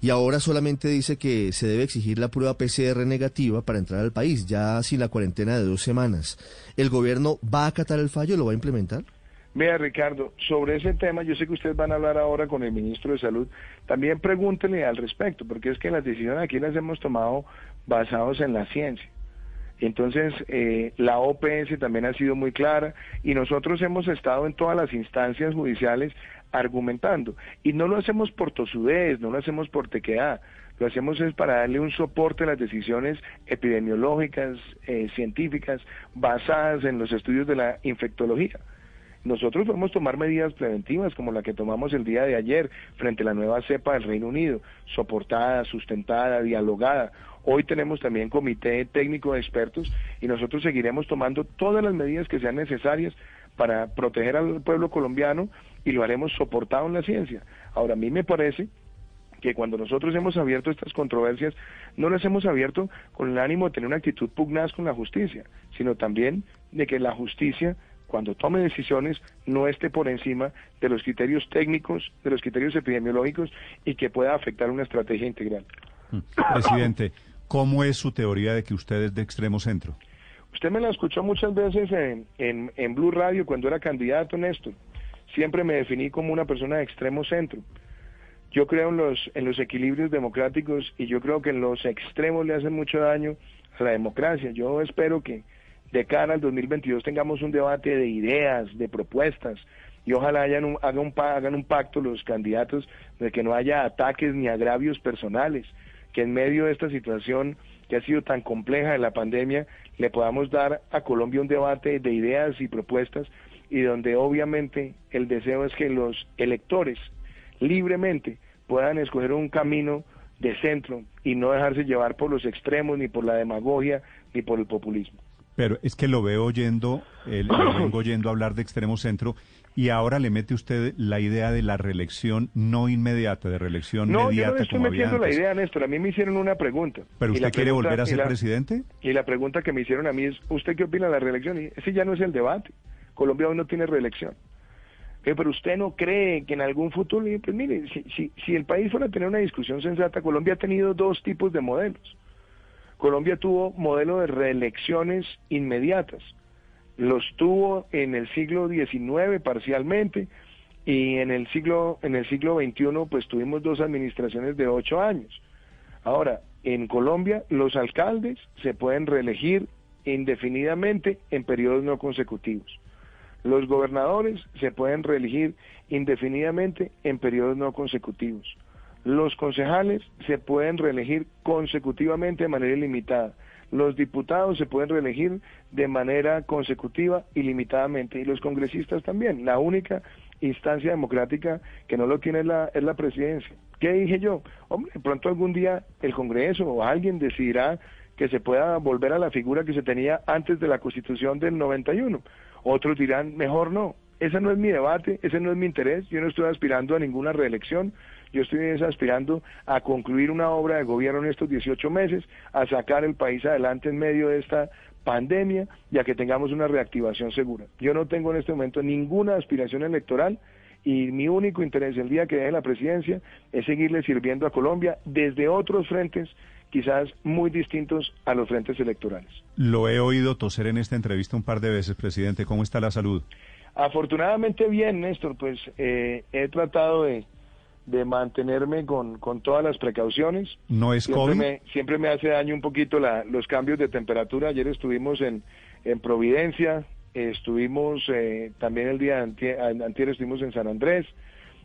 y ahora solamente dice que se debe exigir la prueba PCR negativa para entrar al país, ya sin la cuarentena de dos semanas. ¿El gobierno va a acatar el fallo? ¿Lo va a implementar? Vea, Ricardo, sobre ese tema, yo sé que ustedes van a hablar ahora con el ministro de Salud, también pregúntenle al respecto, porque es que las decisiones aquí las hemos tomado basados en la ciencia. Entonces, eh, la OPS también ha sido muy clara y nosotros hemos estado en todas las instancias judiciales argumentando. Y no lo hacemos por tosudez, no lo hacemos por tequedad, lo hacemos es para darle un soporte a las decisiones epidemiológicas, eh, científicas, basadas en los estudios de la infectología. Nosotros podemos tomar medidas preventivas como la que tomamos el día de ayer frente a la nueva cepa del Reino Unido, soportada, sustentada, dialogada. Hoy tenemos también comité técnico de expertos y nosotros seguiremos tomando todas las medidas que sean necesarias para proteger al pueblo colombiano y lo haremos soportado en la ciencia. Ahora, a mí me parece que cuando nosotros hemos abierto estas controversias, no las hemos abierto con el ánimo de tener una actitud pugnaz con la justicia, sino también de que la justicia cuando tome decisiones no esté por encima de los criterios técnicos, de los criterios epidemiológicos y que pueda afectar una estrategia integral. Mm. Presidente, ¿cómo es su teoría de que usted es de extremo centro? Usted me la escuchó muchas veces en, en, en Blue Radio cuando era candidato, Néstor. Siempre me definí como una persona de extremo centro. Yo creo en los, en los equilibrios democráticos y yo creo que en los extremos le hacen mucho daño a la democracia. Yo espero que de cara al 2022 tengamos un debate de ideas, de propuestas, y ojalá hayan un, hagan, un, hagan un pacto los candidatos de que no haya ataques ni agravios personales, que en medio de esta situación que ha sido tan compleja de la pandemia, le podamos dar a Colombia un debate de ideas y propuestas y donde obviamente el deseo es que los electores libremente puedan escoger un camino de centro y no dejarse llevar por los extremos, ni por la demagogia, ni por el populismo. Pero es que lo veo oyendo, eh, lo vengo oyendo hablar de extremo centro y ahora le mete usted la idea de la reelección no inmediata, de reelección No, yo no le estoy como había metiendo la idea, Néstor. A mí me hicieron una pregunta. ¿Pero usted quiere pregunta- volver a y ser la- presidente? Y la pregunta que me hicieron a mí es, ¿usted qué opina de la reelección? Y ese ya no es el debate. Colombia hoy no tiene reelección. Eh, Pero usted no cree que en algún futuro, pues mire, si, si, si el país fuera a tener una discusión sensata, Colombia ha tenido dos tipos de modelos. Colombia tuvo modelo de reelecciones inmediatas. Los tuvo en el siglo XIX parcialmente y en el siglo en el siglo XXI pues tuvimos dos administraciones de ocho años. Ahora, en Colombia los alcaldes se pueden reelegir indefinidamente en periodos no consecutivos. Los gobernadores se pueden reelegir indefinidamente en periodos no consecutivos. Los concejales se pueden reelegir consecutivamente de manera ilimitada. Los diputados se pueden reelegir de manera consecutiva ilimitadamente y los congresistas también. La única instancia democrática que no lo tiene es la, es la presidencia. ¿Qué dije yo? Hombre, pronto algún día el Congreso o alguien decidirá que se pueda volver a la figura que se tenía antes de la Constitución del 91. Otros dirán, mejor no. Ese no es mi debate, ese no es mi interés. Yo no estoy aspirando a ninguna reelección. Yo estoy es aspirando a concluir una obra de gobierno en estos 18 meses, a sacar el país adelante en medio de esta pandemia y a que tengamos una reactivación segura. Yo no tengo en este momento ninguna aspiración electoral y mi único interés el día que deje la presidencia es seguirle sirviendo a Colombia desde otros frentes quizás muy distintos a los frentes electorales. Lo he oído toser en esta entrevista un par de veces, presidente. ¿Cómo está la salud? Afortunadamente bien, Néstor, pues eh, he tratado de, de mantenerme con, con todas las precauciones. ¿No es siempre COVID? Me, siempre me hace daño un poquito la, los cambios de temperatura. Ayer estuvimos en, en Providencia, eh, estuvimos eh, también el día antier, antier estuvimos en San Andrés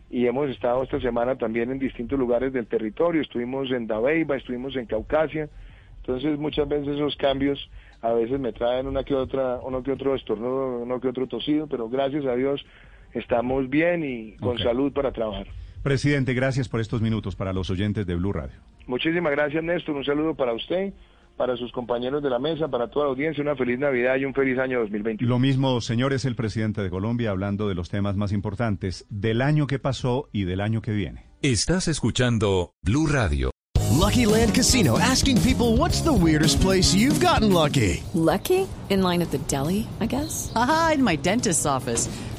y hemos estado esta semana también en distintos lugares del territorio. Estuvimos en Dabeiba, estuvimos en Caucasia. Entonces muchas veces esos cambios a veces me traen una que otra, uno que otro estornudo, uno que otro tosido, pero gracias a Dios estamos bien y con salud para trabajar. Presidente, gracias por estos minutos para los oyentes de Blue Radio. Muchísimas gracias Néstor, un saludo para usted, para sus compañeros de la mesa, para toda la audiencia, una feliz Navidad y un feliz año 2021. Lo mismo, señor, es el presidente de Colombia hablando de los temas más importantes del año que pasó y del año que viene. Estás escuchando Blue Radio. Lucky Land Casino asking people what's the weirdest place you've gotten lucky? Lucky? In line at the deli, I guess? Aha, in my dentist's office.